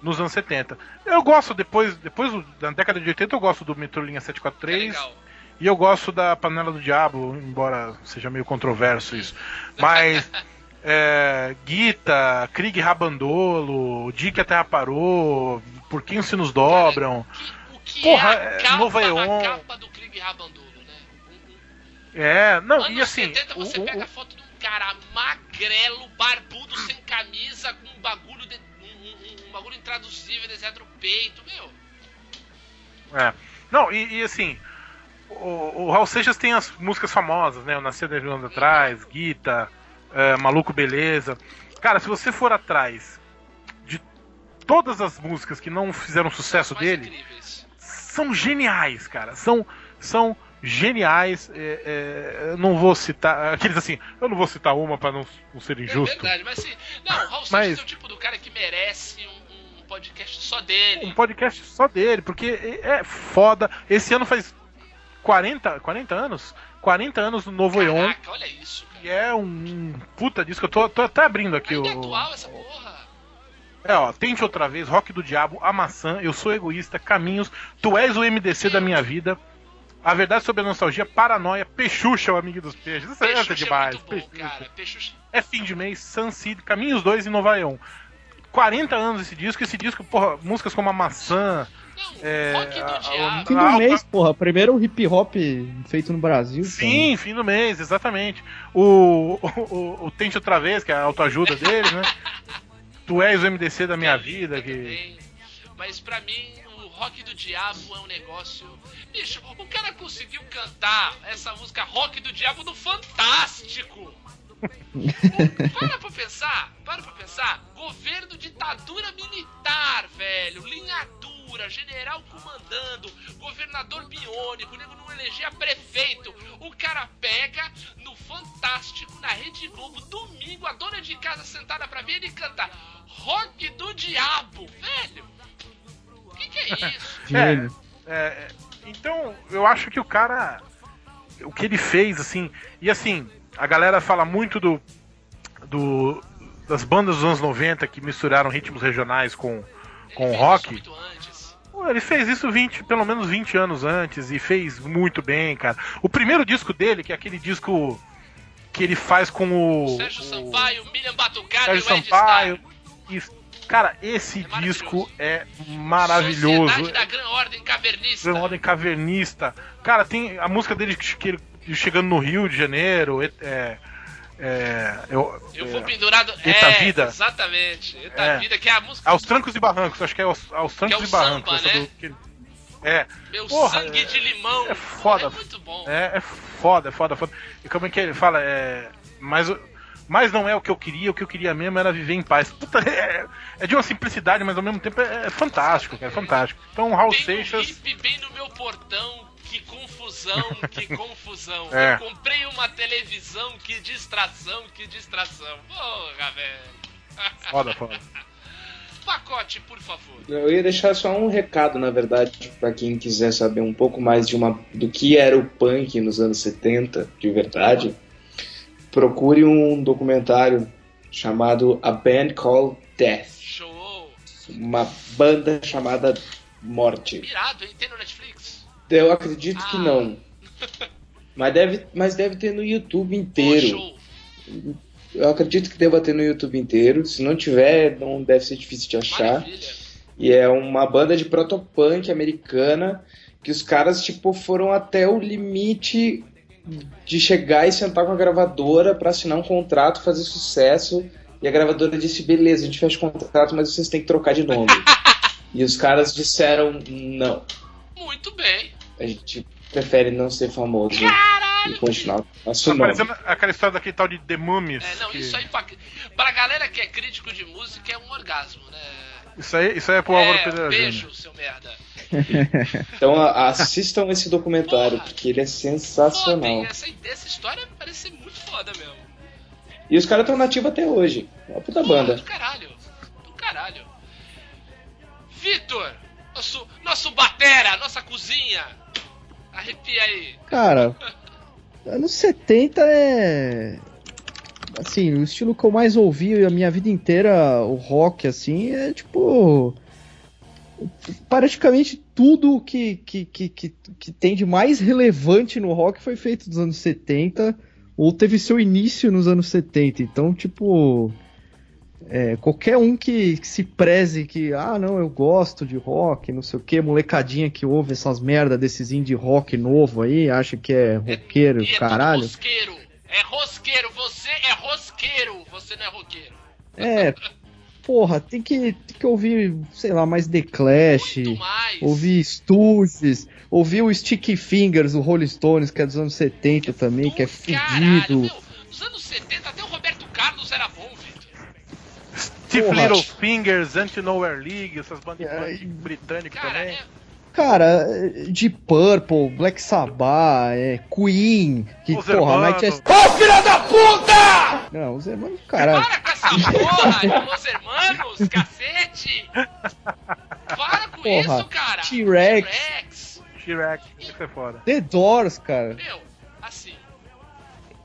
nos anos 70. Eu gosto, depois, depois da década de 80, eu gosto do Metrolinha é 743 legal. e eu gosto da Panela do Diabo, embora seja meio controverso isso. Mas é, Guita, Krieg Rabandolo, Dia que a Terra Parou, Por quem os Sinos Dobram. Que- o que Porra, é a é, capa, Nova a Eon. capa do Krieg Rabandolo, né? É, não, Anos e assim. 70 você o- o- pega a foto de um cara magrelo, barbudo, sem camisa, com um bagulho, de, um, um- um bagulho intraduzível, desenhado no peito, meu. É. Não, e, e assim, o, o Raul Seixas tem as músicas famosas, né? Eu Nasci 10 anos atrás, Guita, é, Maluco Beleza. Cara, se você for atrás de todas as músicas que não fizeram sucesso dele, incríveis. são geniais, cara. São, são geniais. é, é, eu não vou citar. Aqueles assim, eu não vou citar uma pra não, não ser É injusto. verdade, mas sim. Não, o Raul Mas- é o tipo do cara que merece um, um podcast só dele. um podcast só dele, porque é foda. Esse ano faz 40, 40 anos? 40 anos no Novo Eon. Caraca, olha isso, cara. E é um puta disco. Eu tô, tô até abrindo aqui Ainda é o. atual essa porra. É, ó, Tente Outra Vez, Rock do Diabo, A Maçã, Eu Sou Egoísta, Caminhos, Tu És o MDC da Minha Vida, A Verdade sobre a Nostalgia, Paranoia, Peixuxa, o Amigo dos Peixes. Isso, é Peixuxa demais. muito bom, Peixuxa. Peixuxa. É fim de mês, Sunseed, Caminhos 2 e Nova Eon. 40 anos esse disco, esse disco, porra, músicas como A Maçã, É, Rock do a- Diabo. Fim do mês, porra. Primeiro hip hop feito no Brasil. Sim, fim do mês, exatamente. O, o, o, o Tente Outra Vez, que é a autoajuda dele, né? Tu és o MDC da minha vida. Que... Também. Mas pra mim, o Rock do Diabo é um negócio. Bicho, o cara conseguiu cantar essa música Rock do Diabo no Fantástico. para pra pensar, para pra pensar. Governo ditadura militar, velho. Linha dura, general comandando, governador biônico, o nego não elegia prefeito. O cara pega no Fantástico, na Rede Globo, domingo, a dona de casa sentada pra ver ele canta Rock do Diabo, velho. O que, que é isso? Gênio. É, é, então, eu acho que o cara. O que ele fez, assim. E assim, a galera fala muito do. do das bandas dos anos 90 que misturaram ritmos regionais com, com rock. Ele fez isso 20, pelo menos 20 anos antes e fez muito bem, cara. O primeiro disco dele, que é aquele disco que ele faz com o. Sérgio o Sampaio, Miriam Batucada Sérgio e o Sampaio. Isso. Cara, esse É disco é maravilhoso. Sociedade da Gran Ordem Cavernista. Gran Ordem Cavernista. Cara, tem a música dele que que ele chegando no Rio de Janeiro. É, é, é, eu, Eu é, fui pendurado. Eita é, Vida. Exatamente. Eita É. Vida, que é a música. aos trancos e barrancos, acho que é aos, aos trancos Que é e barrancos. samba, né? do- que é, Meu porra, sangue é- de limão. é foda. É muito bom. é, é foda, é foda, foda. E como é que ele fala? É, mas, mas não é o que eu queria, o que eu queria mesmo era viver em paz. Puta, é, é de uma simplicidade, mas ao mesmo tempo é, é fantástico, cara, é fantástico. Então, Raul Seixas. hippie bem no meu portão. Que confusão, que confusão. É. Eu comprei uma televisão, que distração, que distração. Porra, velho. Foda, foda. Pacote, por favor. Eu ia deixar só um recado, na verdade, pra quem quiser saber um pouco mais de uma, do que era o punk nos anos 70, de verdade. Procure um documentário chamado A Band Called Death, Show. uma banda chamada Morte. Irado, hein? Tem no Netflix? Eu acredito que Ah. não. Mas deve, mas deve ter no YouTube inteiro. show. Eu acredito que deva ter no YouTube inteiro. Se não tiver, não deve ser difícil de achar. Maravilha. E é uma banda de protopunk americana que os caras, tipo, foram até o limite de chegar e sentar com a gravadora pra assinar um contrato, fazer sucesso. E a gravadora disse: beleza, a gente fecha o contrato, mas vocês têm que trocar de nome. e os caras disseram: não, Muito bem. A gente prefere não ser famoso e continuar com nosso Tá nome. aquela história daquele tal de The Mummies. É, não, que- isso aí pra, pra galera que é crítico de música é um orgasmo, né? Isso aí, isso aí é pro Álvaro é, Pereira beijo, Júnior. seu merda. Então assistam esse documentário, Porra. porque ele é sensacional. essa, essa história parece ser muito foda mesmo. E os caras estão nativos até hoje. É uma puta Porra, banda. Do caralho. Do caralho. Vitor, nosso, nosso batera, nossa cozinha. Arrepia aí. Cara, anos 70 é. Assim, o estilo que eu mais ouvi a minha vida inteira, o rock, assim, é tipo. Praticamente tudo que, que, que, que, que tem de mais relevante no rock foi feito nos anos 70 ou teve seu início nos anos 70. Então, tipo. É, qualquer um que, que se preze que, ah, não, eu gosto de rock, não sei o que, molecadinha que ouve essas merda desses indie rock novo aí, acha que é roqueiro, E é tudo caralho. rosqueiro. É rosqueiro, você é rosqueiro, você não é roqueiro. É, porra, tem que, tem que ouvir, sei lá, mais The Clash, mais. ouvir Stooges, ouvir o Sticky Fingers, o Rolling Stones, que é dos anos 70 também, que é Do caralho, fudido. meu, nos anos 70 até o Roberto Carlos era bom. Porra. Little Fingers, Anti-Nowhere League, essas bandas punk britânicas Cara, também. é, Cara, de Purple, Black Sabbath, é, Queen, que Os porra, Hermanos. Night Ô filha da puta! Não, os irmãos, caralho. para com essa porra, Los Hermanos, cacete. Para com Porra, isso, cara. T-Rex. T-Rex. T-Rex, isso é foda. The Doors, cara. Meu, assim,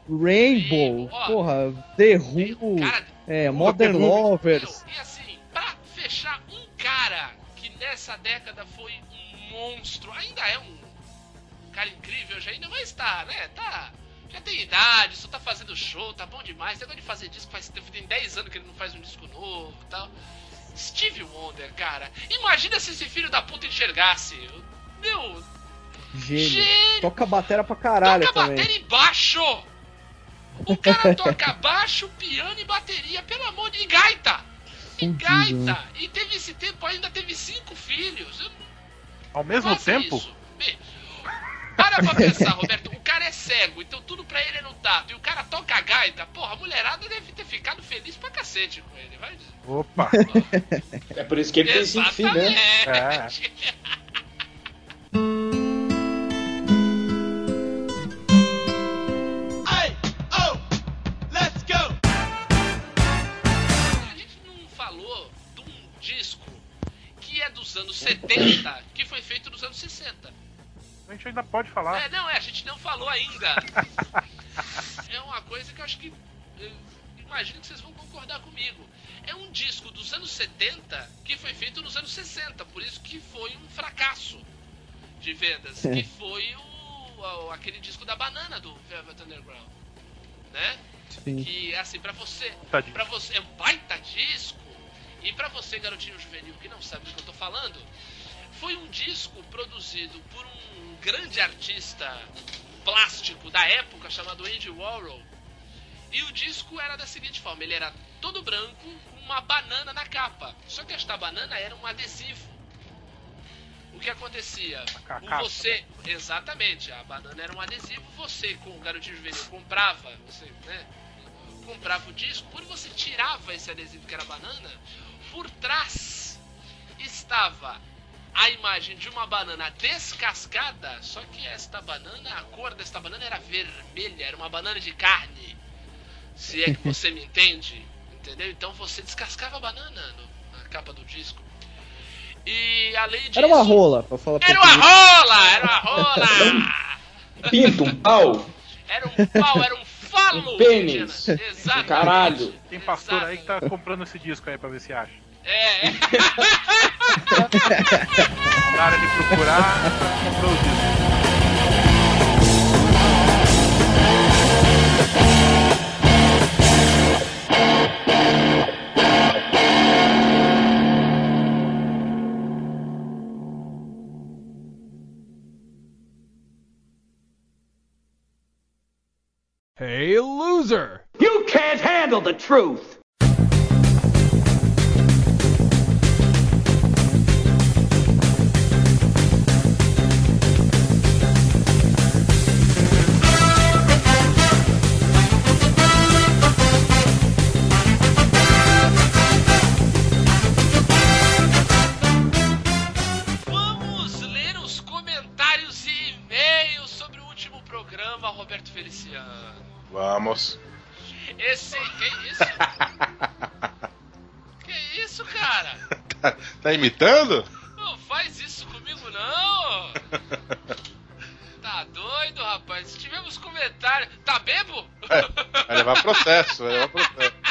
Rainbow, Ó. porra, The Who, cara, é, Modern. Lovers. Meu, e assim, pra fechar um cara que nessa década foi um monstro, ainda é um cara incrível, já ainda vai estar, né? Tá. Já tem idade, só tá fazendo show, tá bom demais. Negócio de fazer disco faz tem 10 anos que ele não faz um disco novo e tal. Steve Wonder, cara. Imagina se esse filho da puta enxergasse. Meu, Gênio. gênio. Toca batera pra caralho toca também. bateria e baixo! O cara toca baixo, piano e bateria, pelo amor de... E gaita! E gaita! E teve esse tempo, ainda teve cinco filhos. Eu- Ao mesmo Faça tempo? isso. Para pra pensar, Roberto. O cara é cego, então tudo pra ele é no tato. E o cara toca a gaita. Porra, a mulherada deve ter ficado feliz pra cacete com ele. Vai Opa! É por isso que ele tem cinco filhos, né? Exatamente. disco que é dos anos 70, que foi feito nos anos 60. A gente ainda pode falar. É, não, é, a gente não falou ainda. é uma coisa que eu acho que. eu imagino que vocês vão concordar comigo. É um disco dos anos 70 que foi feito nos anos 60, por isso que foi um fracasso de vendas. que foi o, o- aquele disco da banana do Velvet Underground. Né? Sim. Que assim, pra você. Tá Pra você. É um baita disco. E pra você, garotinho juvenil, que não sabe do que eu tô falando, foi um disco produzido por um grande artista plástico da época chamado Andy Warhol. E o disco era da seguinte forma: ele era todo branco com uma banana na capa. Só que esta banana era um adesivo. O que acontecia? O você, exatamente, a banana era um adesivo. Você, com o garotinho juvenil, comprava, você, né? Comprava o disco. Quando você tirava esse adesivo que era banana, por trás estava a imagem de uma banana descascada, só que esta banana, a cor desta banana era vermelha, era uma banana de carne. Se é que você me entende, entendeu? Então você descascava a banana no- na capa do disco. E além disso. Era uma rola, pra falar Era uma rola! Era uma rola! Pinto, um pau, Era um pau, era um falo! Um pênis. Exatamente. caralho. Tem pastor aí que tá comprando esse disco aí pra ver se acha. É, é. Na hora de procurar, comprou o disco. Hey, loser! You can't handle the truth. Vamos ler os comentários e e-mails sobre o último programa, Roberto Feliciano. Vamos. Esse. Que isso? que isso, cara? Tá, tá imitando? Não faz isso comigo, não! Tá doido, rapaz? Tivemos comentário. Tá bebo? Vai levar processo, vai levar processo.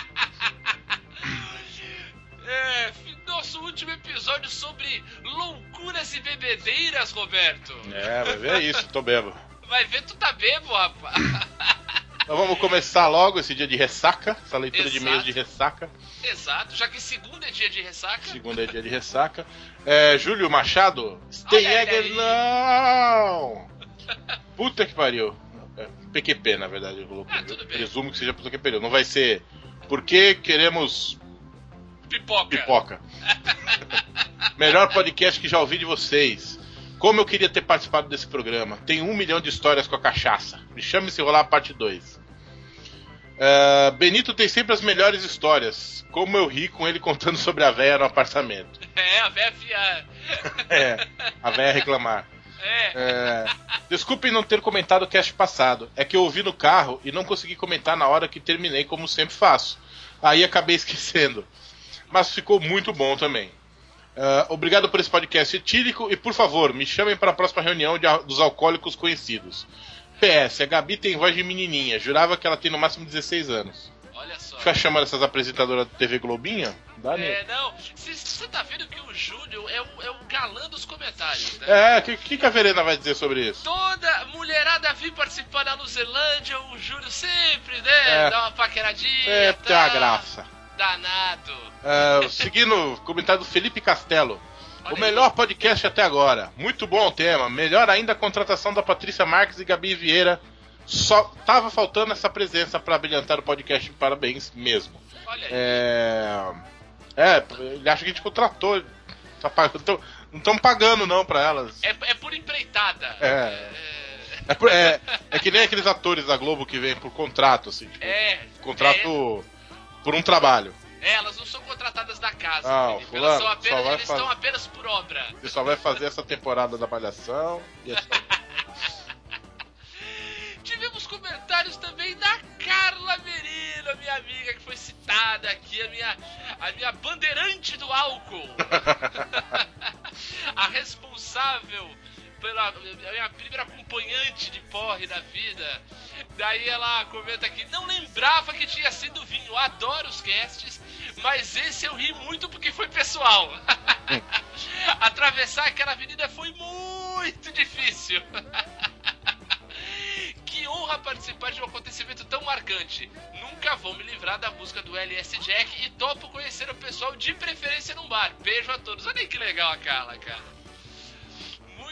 É, nosso último episódio sobre loucuras e bebedeiras, Roberto. É, vai ver isso, tô bebo. Vai ver, tu tá bebo, rapaz. Então vamos começar logo esse dia de ressaca, essa leitura de Exato. e-mails de ressaca. Exato, já que segunda é dia de ressaca. Segunda é dia de ressaca. É, Júlio Machado, Steinegger, não! Puta que pariu. É, PQP, na verdade, eu coloquei. Ah, bem. Presumo que seja PQP. Não vai ser. Por que queremos Pipoca. pipoca? Melhor podcast que já ouvi de vocês. Como eu queria ter participado desse programa. Tem um milhão de histórias com a cachaça. Me chame se rolar a parte 2. É, Benito tem sempre as melhores histórias. Como eu ri com ele contando sobre a véia no apartamento. É, a véia fia. É, a véia reclamar. É. É, desculpem não ter comentado o cast passado. É que eu ouvi no carro e não consegui comentar na hora que terminei, como sempre faço. Aí acabei esquecendo. Mas ficou muito bom também. É, obrigado por esse podcast etílico e, por favor, me chamem para a próxima reunião de dos alcoólicos conhecidos. PS, a Gabi tem voz de menininha. Jurava que ela tem no máximo 16 anos. Olha só. Fica chamando essas apresentadoras da TV Globinha? Dá É, não. Você tá vendo que o Júlio é o, é o galã dos comentários, né? É, o que, que que a Verena vai dizer sobre isso? Toda mulherada vir participar da Luzelândia, o Júlio sempre, né? É. Dá uma paqueradinha. É, tem a tá. graça. Danado. É, seguindo o comentário do Felipe Castelo. Olha o aí. melhor podcast até agora. Muito bom o tema. Melhor ainda a contratação da Patrícia Marques e Gabi Vieira. Só tava faltando essa presença para brilhantar o podcast. Parabéns mesmo. Olha aí. É, é, ele acha que a gente contratou. Tá pagando. Não estão pagando, não, pra elas. É, é por empreitada. É. É, por- é- é que nem aqueles atores da Globo que vêm por contrato, assim. Tipo, É. contrato por um trabalho. É, elas não são contratadas da casa. Ah, Felipe. fulano, elas são apenas, eles fazer- estão apenas por obra. Você só vai fazer essa temporada da Malhação. E é só- Tivemos comentários também da Carla Merino, a minha amiga que foi citada aqui, a minha, a minha bandeirante do álcool. a responsável pela a minha primeira acompanhante de porre da vida. Daí ela comenta aqui, não lembrava que tinha sido vinho, adoro os casts, mas esse eu ri muito porque foi pessoal. Atravessar aquela avenida foi muito difícil. Que honra participar de um acontecimento tão marcante. Nunca vou me livrar da música do LS Jack e topo conhecer o pessoal de preferência num bar. Beijo a todos. Olha que legal a Carla, cara.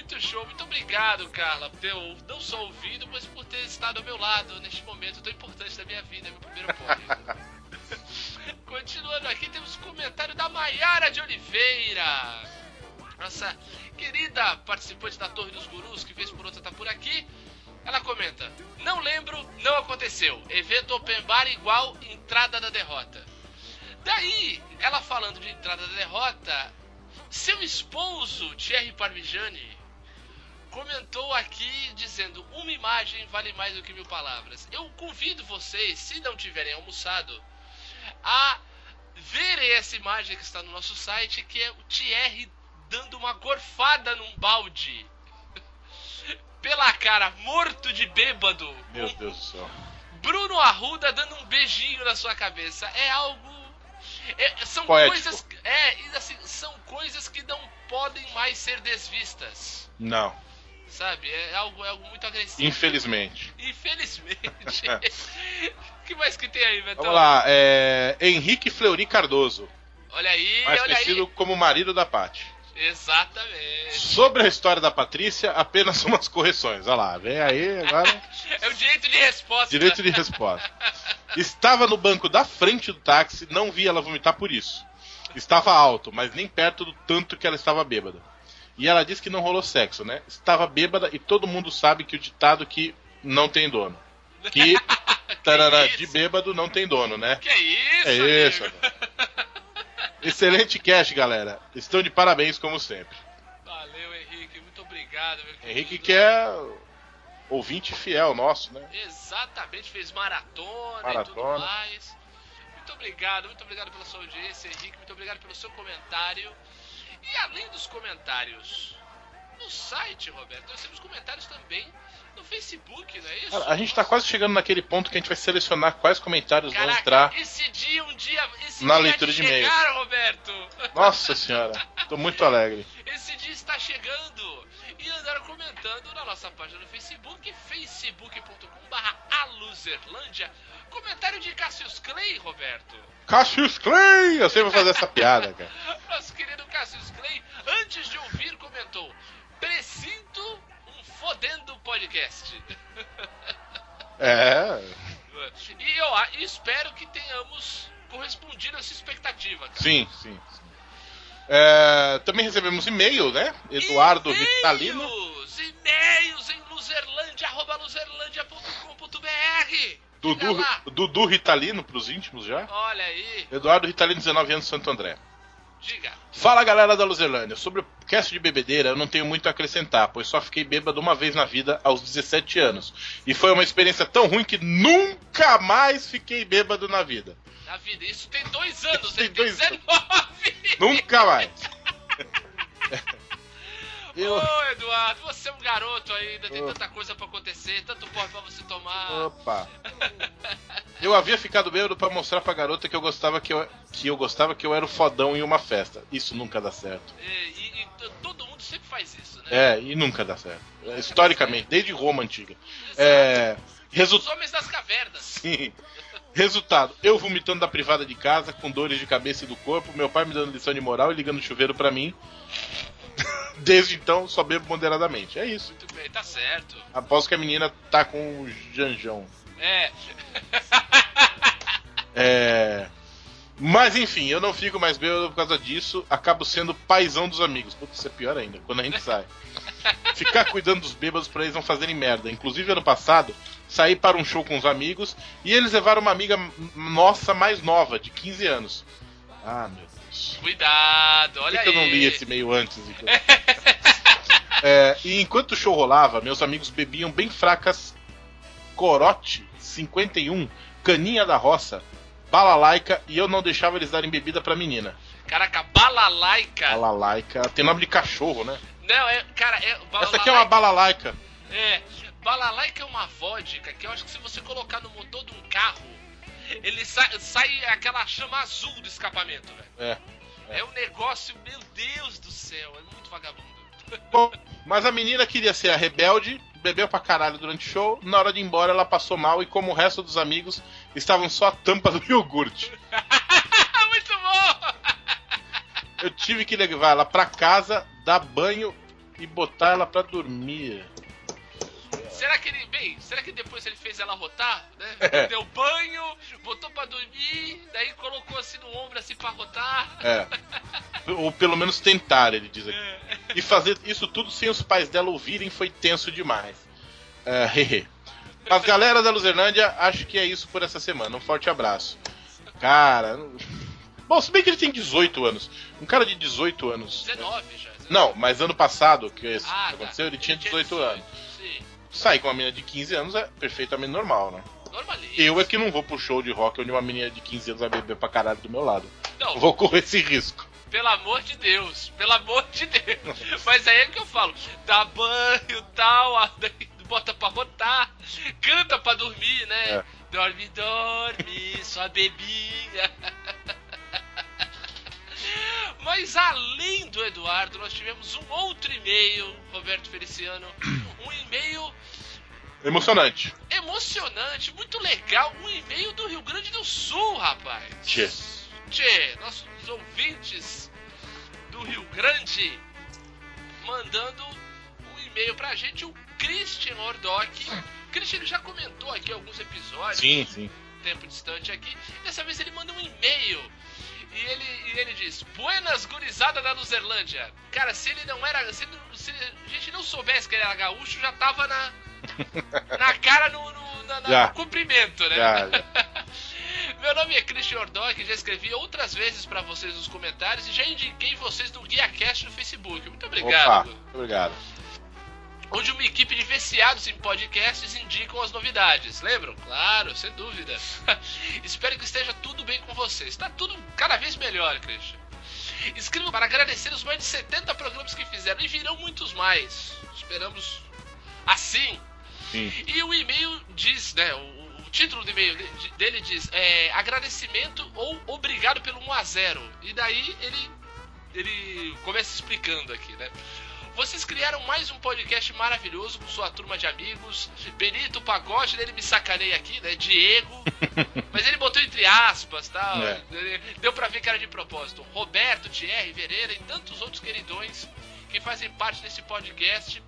Muito show. Muito obrigado, Carla, por ter não só ouvido, mas por ter estado ao meu lado neste momento tão importante da minha vida, meu primeiro porre. Continuando aqui, temos um comentário da Maiara de Oliveira. Nossa querida participante da Torre dos Gurus, que fez por outra tá por aqui. Ela comenta: Não lembro, não aconteceu. Evento open bar igual entrada da derrota. Daí, ela falando de entrada da derrota, seu esposo, Thierry Parmigiani, comentou aqui dizendo: Uma imagem vale mais do que mil palavras. Eu convido vocês, se não tiverem almoçado, a verem essa imagem que está no nosso site, que é o Thierry dando uma gorfada num balde. Pela cara, morto de bêbado. Meu Deus do céu. Bruno Arruda dando um beijinho na sua cabeça. É algo. é- são Poético. coisas. É, assim, são coisas que não podem mais ser desvistas. Não, Sabe? É algo, é algo muito agressivo. infelizmente. Infelizmente. O que mais que tem aí, Betão? Vamos lá, é. Henrique Fleury Cardoso, Olha aí, mais olha conhecido aí. como marido da Paty. Exatamente. Sobre a história da Patrícia, apenas umas correções. Olha lá, vem aí agora. É o direito de resposta. Direito de resposta. Estava no banco da frente do táxi, não vi ela vomitar por isso. Estava alto, mas nem perto do tanto que ela estava bêbada. E ela disse que não rolou sexo, né? Estava bêbada e todo mundo sabe que o ditado que não tem dono. Que, tarará, isso? de bêbado não tem dono, né? Que isso, É isso. Excelente cast, galera. Estão de parabéns como sempre. Valeu, Henrique. Muito obrigado, meu. Henrique que é ouvinte fiel nosso, né? Exatamente, fez maratona, e Maratona. tudo mais. Muito obrigado, muito obrigado pela sua audiência, Henrique. Muito obrigado pelo seu comentário. E além dos comentários no site, Roberto, nós temos comentários também no Facebook, não é isso? Cara, a gente tá quase chegando naquele ponto que a gente vai selecionar quais comentários vão Caraca, entrar. esse dia, um dia, esse na dia leitura de chegar, Roberto. Nossa senhora, tô muito alegre. Esse dia está chegando e andaram comentando na nossa página no Facebook, facebook.com.br aluzerlândia. Comentário de Cassius Clay, Roberto. Cassius Clay! Eu sempre vou fazer essa piada, cara. Nosso querido Cassius Clay, antes de ouvir, comentou: Presinto um fodendo podcast. É. E eu espero que tenhamos correspondido a essa expectativa, cara. Sim, sim. sim. É, também recebemos e-mail, né? Eduardo Vitalino. E-mails, e-mails em luzerlandia, arroba luzerlandia.com.br. Dudu. Dudu Ritalino, pros íntimos já. Olha aí, Eduardo Ritalino, 19 anos, Santo André. Diga. Fala galera da Luzerlândia, sobre o cast de bebedeira eu não tenho muito a acrescentar, pois só fiquei bêbado uma vez na vida aos 17 anos. E foi uma experiência tão ruim que nunca mais fiquei bêbado na vida. Na vida, isso tem dois anos, Tem hein? dois anos. 19! Nunca mais. Eu- Ô, Eduardo, você é um garoto ainda, tem tanta coisa pra acontecer, tanto porre pra você tomar. Opa. Eu havia ficado bêbado pra mostrar pra garota que eu gostava que eu, que eu gostava que eu era o fodão em uma festa. Isso nunca dá certo. E, e- e todo mundo sempre faz isso, né? É, e nunca dá certo. É, Historicamente, desde Roma antiga. É, resu- Os homens das cavernas. Sim. Resultado, eu vomitando da privada de casa, com dores de cabeça e do corpo, meu pai me dando lição de moral e ligando o chuveiro pra mim. Desde então, só bebo moderadamente. É isso. Muito bem, tá certo. Após que a menina tá com o Janjão. É. É. Mas enfim, eu não fico mais bêbado por causa disso, acabo sendo paizão dos amigos. Putz, isso é pior ainda, quando a gente sai. Ficar cuidando dos bêbados pra eles não fazerem merda. Inclusive, ano passado, saí para um show com os amigos e eles levaram uma amiga nossa mais nova, de 15 anos. Ah, meu Cuidado, Por olha que, que eu não li esse meio antes? então? É, e enquanto o show rolava, meus amigos bebiam bem fracas Corote 51, Caninha da Roça, Balalaica e eu não deixava eles darem bebida pra menina. Caraca, balalaica. Balalaica tem nome de cachorro, né? Não, é. Cara, é. Essa aqui é uma balalaica. É. Balalaica é uma vodka que eu acho que se você colocar no motor de um carro, ele sai, sai aquela chama azul do escapamento, velho. É. É um negócio, meu Deus do céu, é muito vagabundo. Bom, mas a menina queria ser a rebelde, bebeu pra caralho durante o show. Na hora de ir embora, ela passou mal e, como o resto dos amigos, estavam só a tampa do iogurte. muito bom! Eu tive que levar ela pra casa, dar banho e botar ela pra dormir. Será que ele, bem, será que depois ele fez ela rotar, né? É. Deu banho, botou pra dormir, daí colocou assim no ombro assim pra rotar. É. Ou pelo menos tentar, ele diz aqui. E fazer isso tudo sem os pais dela ouvirem foi tenso demais. É, hehe. Mas galera da Luzerlândia, acho que é isso por essa semana. Um forte abraço. Cara. Bom, se bem que ele tem 18 anos. Um cara de 18 anos. 19 já. 19. Não, mas ano passado, que isso Ah, tá. aconteceu, ele tinha 18 anos. Sair com uma menina de 15 anos é perfeitamente normal, né? normalista. Eu é que não vou pro show de rock onde uma menina de 15 anos vai beber pra caralho do meu lado. Não, vou correr esse risco. Pelo amor de Deus, pelo amor de Deus. Mas aí é que eu falo, dá banho tal, bota pra rotar, canta pra dormir, né? É. Dorme, dorme, sua bebinha. Mas além do Eduardo, nós tivemos um outro e-mail, Roberto Feliciano. Um e-mail Emocionante. emocionante, muito legal. Um e-mail do Rio Grande do Sul, rapaz. Tchê. Tchê, nossos ouvintes do Rio Grande mandando um e-mail pra gente, o Christian Ordock. Christian já comentou aqui alguns episódios, Sim, sim. tempo distante aqui. Dessa vez ele manda um e-mail. E ele, e ele diz: Buenas gurizada da Luzerlândia. Cara, se ele não era. Se, se a gente não soubesse que ele era gaúcho, já tava na. na cara no, no, na- na- no cumprimento, né? Já, já. Meu nome é Christian Ordock, já escrevi outras vezes pra vocês nos comentários e já indiquei vocês no GuiaCast no Facebook. Muito Opa, obrigado. muito obrigado. Onde uma equipe de viciados em podcasts indicam as novidades. Lembram? Claro, sem dúvida. Espero que esteja tudo bem com vocês. Está tudo cada vez melhor, Christian. Escrevo para agradecer os mais de 70 programas que fizeram e virão muitos mais. Esperamos assim. Sim. E o e-mail diz, né? O, o título do e-mail de- de- dele diz é, agradecimento ou obrigado pelo 1x0. E daí ele, ele começa explicando aqui, né? Vocês criaram mais um podcast maravilhoso com sua turma de amigos. Benito Pagode, ele me sacaneia aqui, né? Diego. Mas ele botou entre aspas, tá? É. Deu pra ver que era de propósito. Roberto, Thierry, Vereira e tantos outros queridões que fazem parte desse podcast.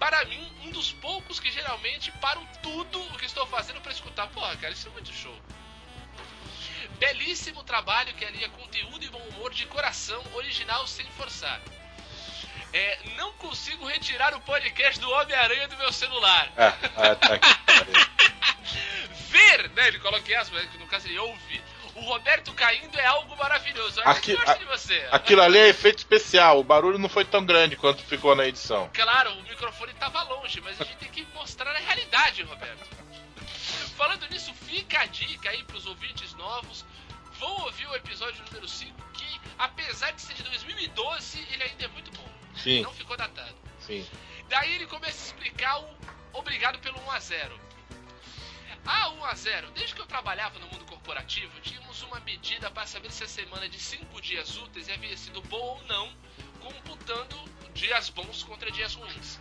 Para mim, um dos poucos que geralmente param tudo o que estou fazendo pra escutar. Porra, cara, isso é muito show. Belíssimo trabalho que alia conteúdo e bom humor de coração, original sem forçar. É, não consigo retirar o podcast do Homem-Aranha do meu celular. Ah, ah, tá aqui. Ver, né? Ele coloca aspas, que no caso ele ouve. O Roberto caindo é algo maravilhoso. Olha Aqui- a- de você. Aquilo ali é efeito especial. O barulho não foi tão grande quanto ficou na edição. Claro, o microfone tava longe, mas a gente tem que mostrar a realidade, Roberto. Falando nisso, fica a dica aí pros ouvintes novos. Vão ouvir o episódio número 5, que apesar de ser de 2012, ele ainda é muito bom. Sim, Não ficou datado. sim. Daí ele começa a explicar o obrigado pelo 1x0. Ah, 1x0. Desde que eu trabalhava no mundo corporativo, tínhamos uma medida para saber se a semana de 5 dias úteis havia sido boa ou não, computando dias bons contra dias ruins.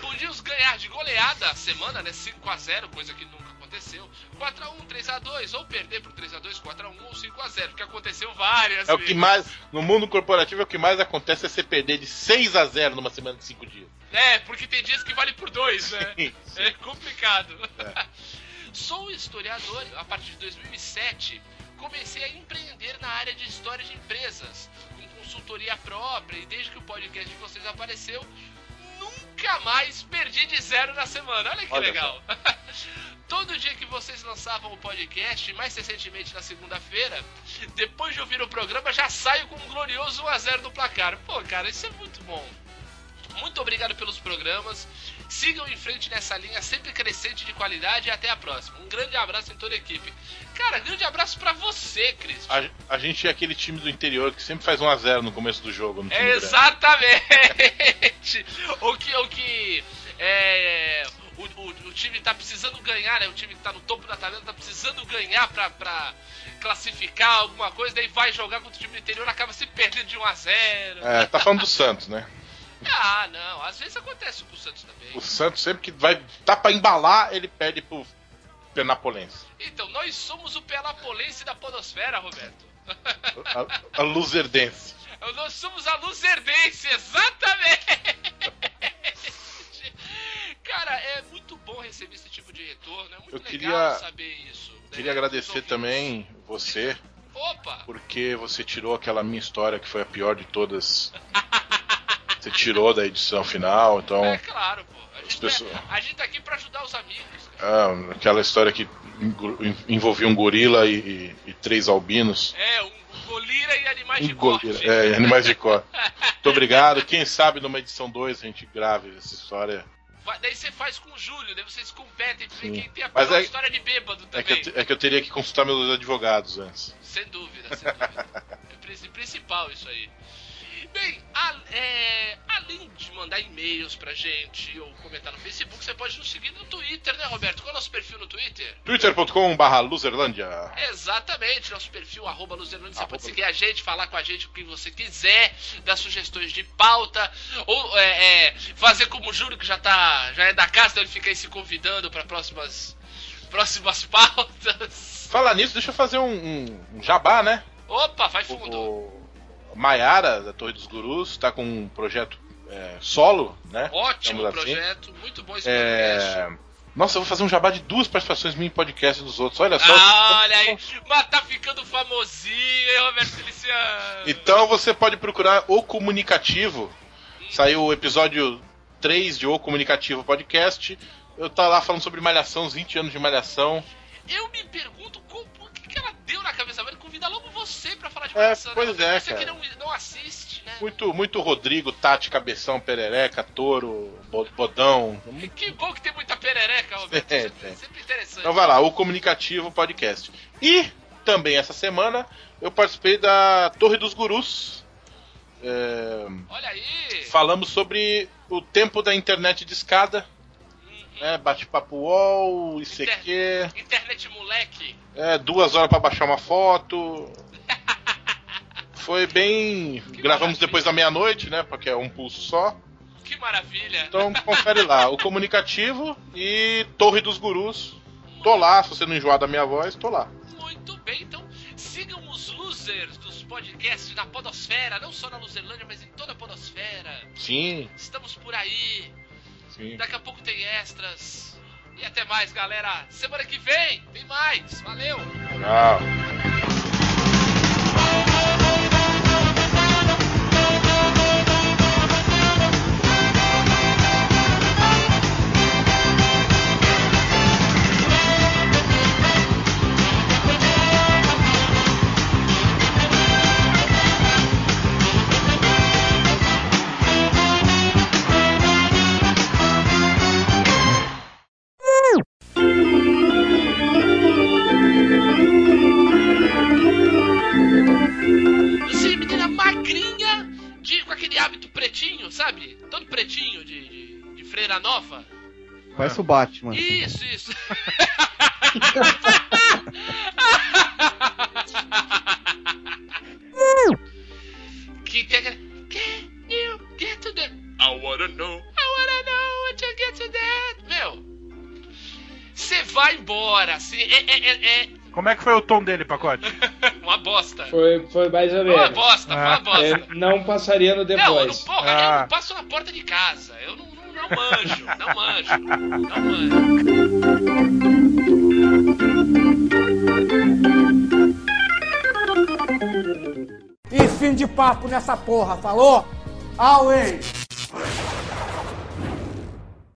Podíamos ganhar de goleada a semana, né? 5x0, coisa que nunca aconteceu. 4x1, 3x2, ou perder por 3x2, 4x1 ou 5x0, que aconteceu várias É o vezes. que mais. No mundo corporativo, é o que mais acontece é você perder de 6 a 0 numa semana de 5 dias. É, porque tem dias que vale por dois, né? Sim, É complicado. Sou historiador a partir de 2007. comecei a empreender na área de história de empresas, com consultoria própria e desde que o podcast de vocês apareceu, nunca mais perdi de zero na semana. Olha que Olha legal. Todo dia que vocês lançavam o podcast, mais recentemente na segunda-feira, depois de ouvir o programa, já saio com um glorioso 1x0 do placar. Pô, cara, isso é muito bom. Muito obrigado pelos programas. Sigam em frente nessa linha sempre crescente de qualidade e até a próxima. Um grande abraço em toda a equipe. Cara, grande abraço pra você, Cris. A, a gente é aquele time do interior que sempre faz 1x0 no começo do jogo. No É, exatamente! o que, o que é, o, o, o time tá precisando ganhar, né? O time que tá no topo da tabela tá precisando ganhar pra, pra classificar alguma coisa, daí vai jogar contra o time do interior, acaba se perdendo de 1 a 0 É, tá falando do Santos, né? Ah, não, às vezes acontece com o Santos também. O Santos sempre que vai. tá pra embalar, ele perde pro Penapolense. Então, nós somos o Pelapolense da Podosfera, Roberto. A, a Luzerdense. Nós somos a Luzerdense, exatamente! Cara, é muito bom receber esse tipo de retorno, é muito Eu legal queria- saber isso. né, Queria agradecer também você, Opa! porque você tirou aquela minha história que foi a pior de todas. Você tirou da edição final, então. É claro, pô. A gente, pessoas- é- a gente tá aqui pra ajudar os amigos. cara. ah, aquela história que envolvia um gorila e, e- e três albinos. É, um golira e animais de Um corte. é, animais de cor. Muito obrigado. Quem sabe numa edição 2 a gente grave essa história. Vai- Daí você faz com o Júlio, daí vocês competem pra ver quem tem a Mas pior é- história de bêbado É também. que, eu, é que eu teria que consultar meus advogados antes. Sem dúvida, sem dúvida. É pri- principal isso aí. Bem, a- é, além de mandar e-mails pra gente ou comentar no Facebook, você pode nos seguir no Twitter, né, Roberto? Qual é o nosso perfil no Twitter? twitter.com.br Luzerlândia. Exatamente, nosso perfil, arroba Luzerlândia. Você Arroba pode seguir a gente, falar com a gente o que você quiser, dar sugestões de pauta, ou é, é, fazer como o Júlio, que já, tá, já é da casa, então ele fica aí se convidando para próximas, próximas pautas. Falar nisso, deixa eu fazer um, um- um jabá, né? Opa, vai fundo. O Maiara, da Torre dos Gurus, tá com um projeto é, solo, né? Ótimo assim. projeto, muito bom esse podcast. É... Nossa, eu vou fazer um jabá de duas participações em podcast dos outros. Olha só. Ah, olha aí, mas tá ficando famosinho, hein, Roberto Feliciano? Então você pode procurar O Comunicativo. Saiu o episódio 3 de O Comunicativo Podcast. Eu tá lá falando sobre malhação, os 20 anos de malhação. Eu me pergunto como, que, que ela deu na cabeça dela convida logo você pra falar de É, pois né? é, Você que cara. não, não assiste, né? Muito, muito Rodrigo, Tati, Cabeção, Perereca, Touro, Bo- Bodão. Que bom que tem muita perereca, Roberto. É, sempre, tem. sempre interessante. Então vai lá, o Comunicativo Podcast. E também essa semana eu participei da Torre dos Gurus. É, Olha aí. falamos sobre o tempo da internet de escada. Né, Bate-papo UOL, ICQ, Internet moleque. é, duas horas pra baixar uma foto. Foi bem. Que Gravamos maravilha. depois da meia-noite, né? Porque é um pulso só. Que maravilha. Então confere lá, o comunicativo e Torre dos Gurus. Tô lá, se você não enjoar da minha voz, tô lá. Muito bem, então sigam os losers dos podcasts na Podosfera, não só na Luzerlândia, mas em toda a Podosfera. Sim, Estamos por aí. Sim. Daqui a pouco tem extras. E até mais, galera. Semana que vem tem mais. Valeu. Tchau. Freira nova. Parece o Batman. Isso, isso. que tem aquele. Can you get to that? I wanna know. I wanna know what you get to that. Meu. Você vai embora. Cê, é, é, é, é Como é que foi o tom dele, pacote? uma bosta. Foi, foi mais ou Uma menos. bosta, foi uma Ah. bosta. É, não passaria no The Não, eu não, porra, eu Ah. não passo na porta de casa. Eu não manjo, não é manjo, não é manjo. E fim de papo nessa porra, falou? Away!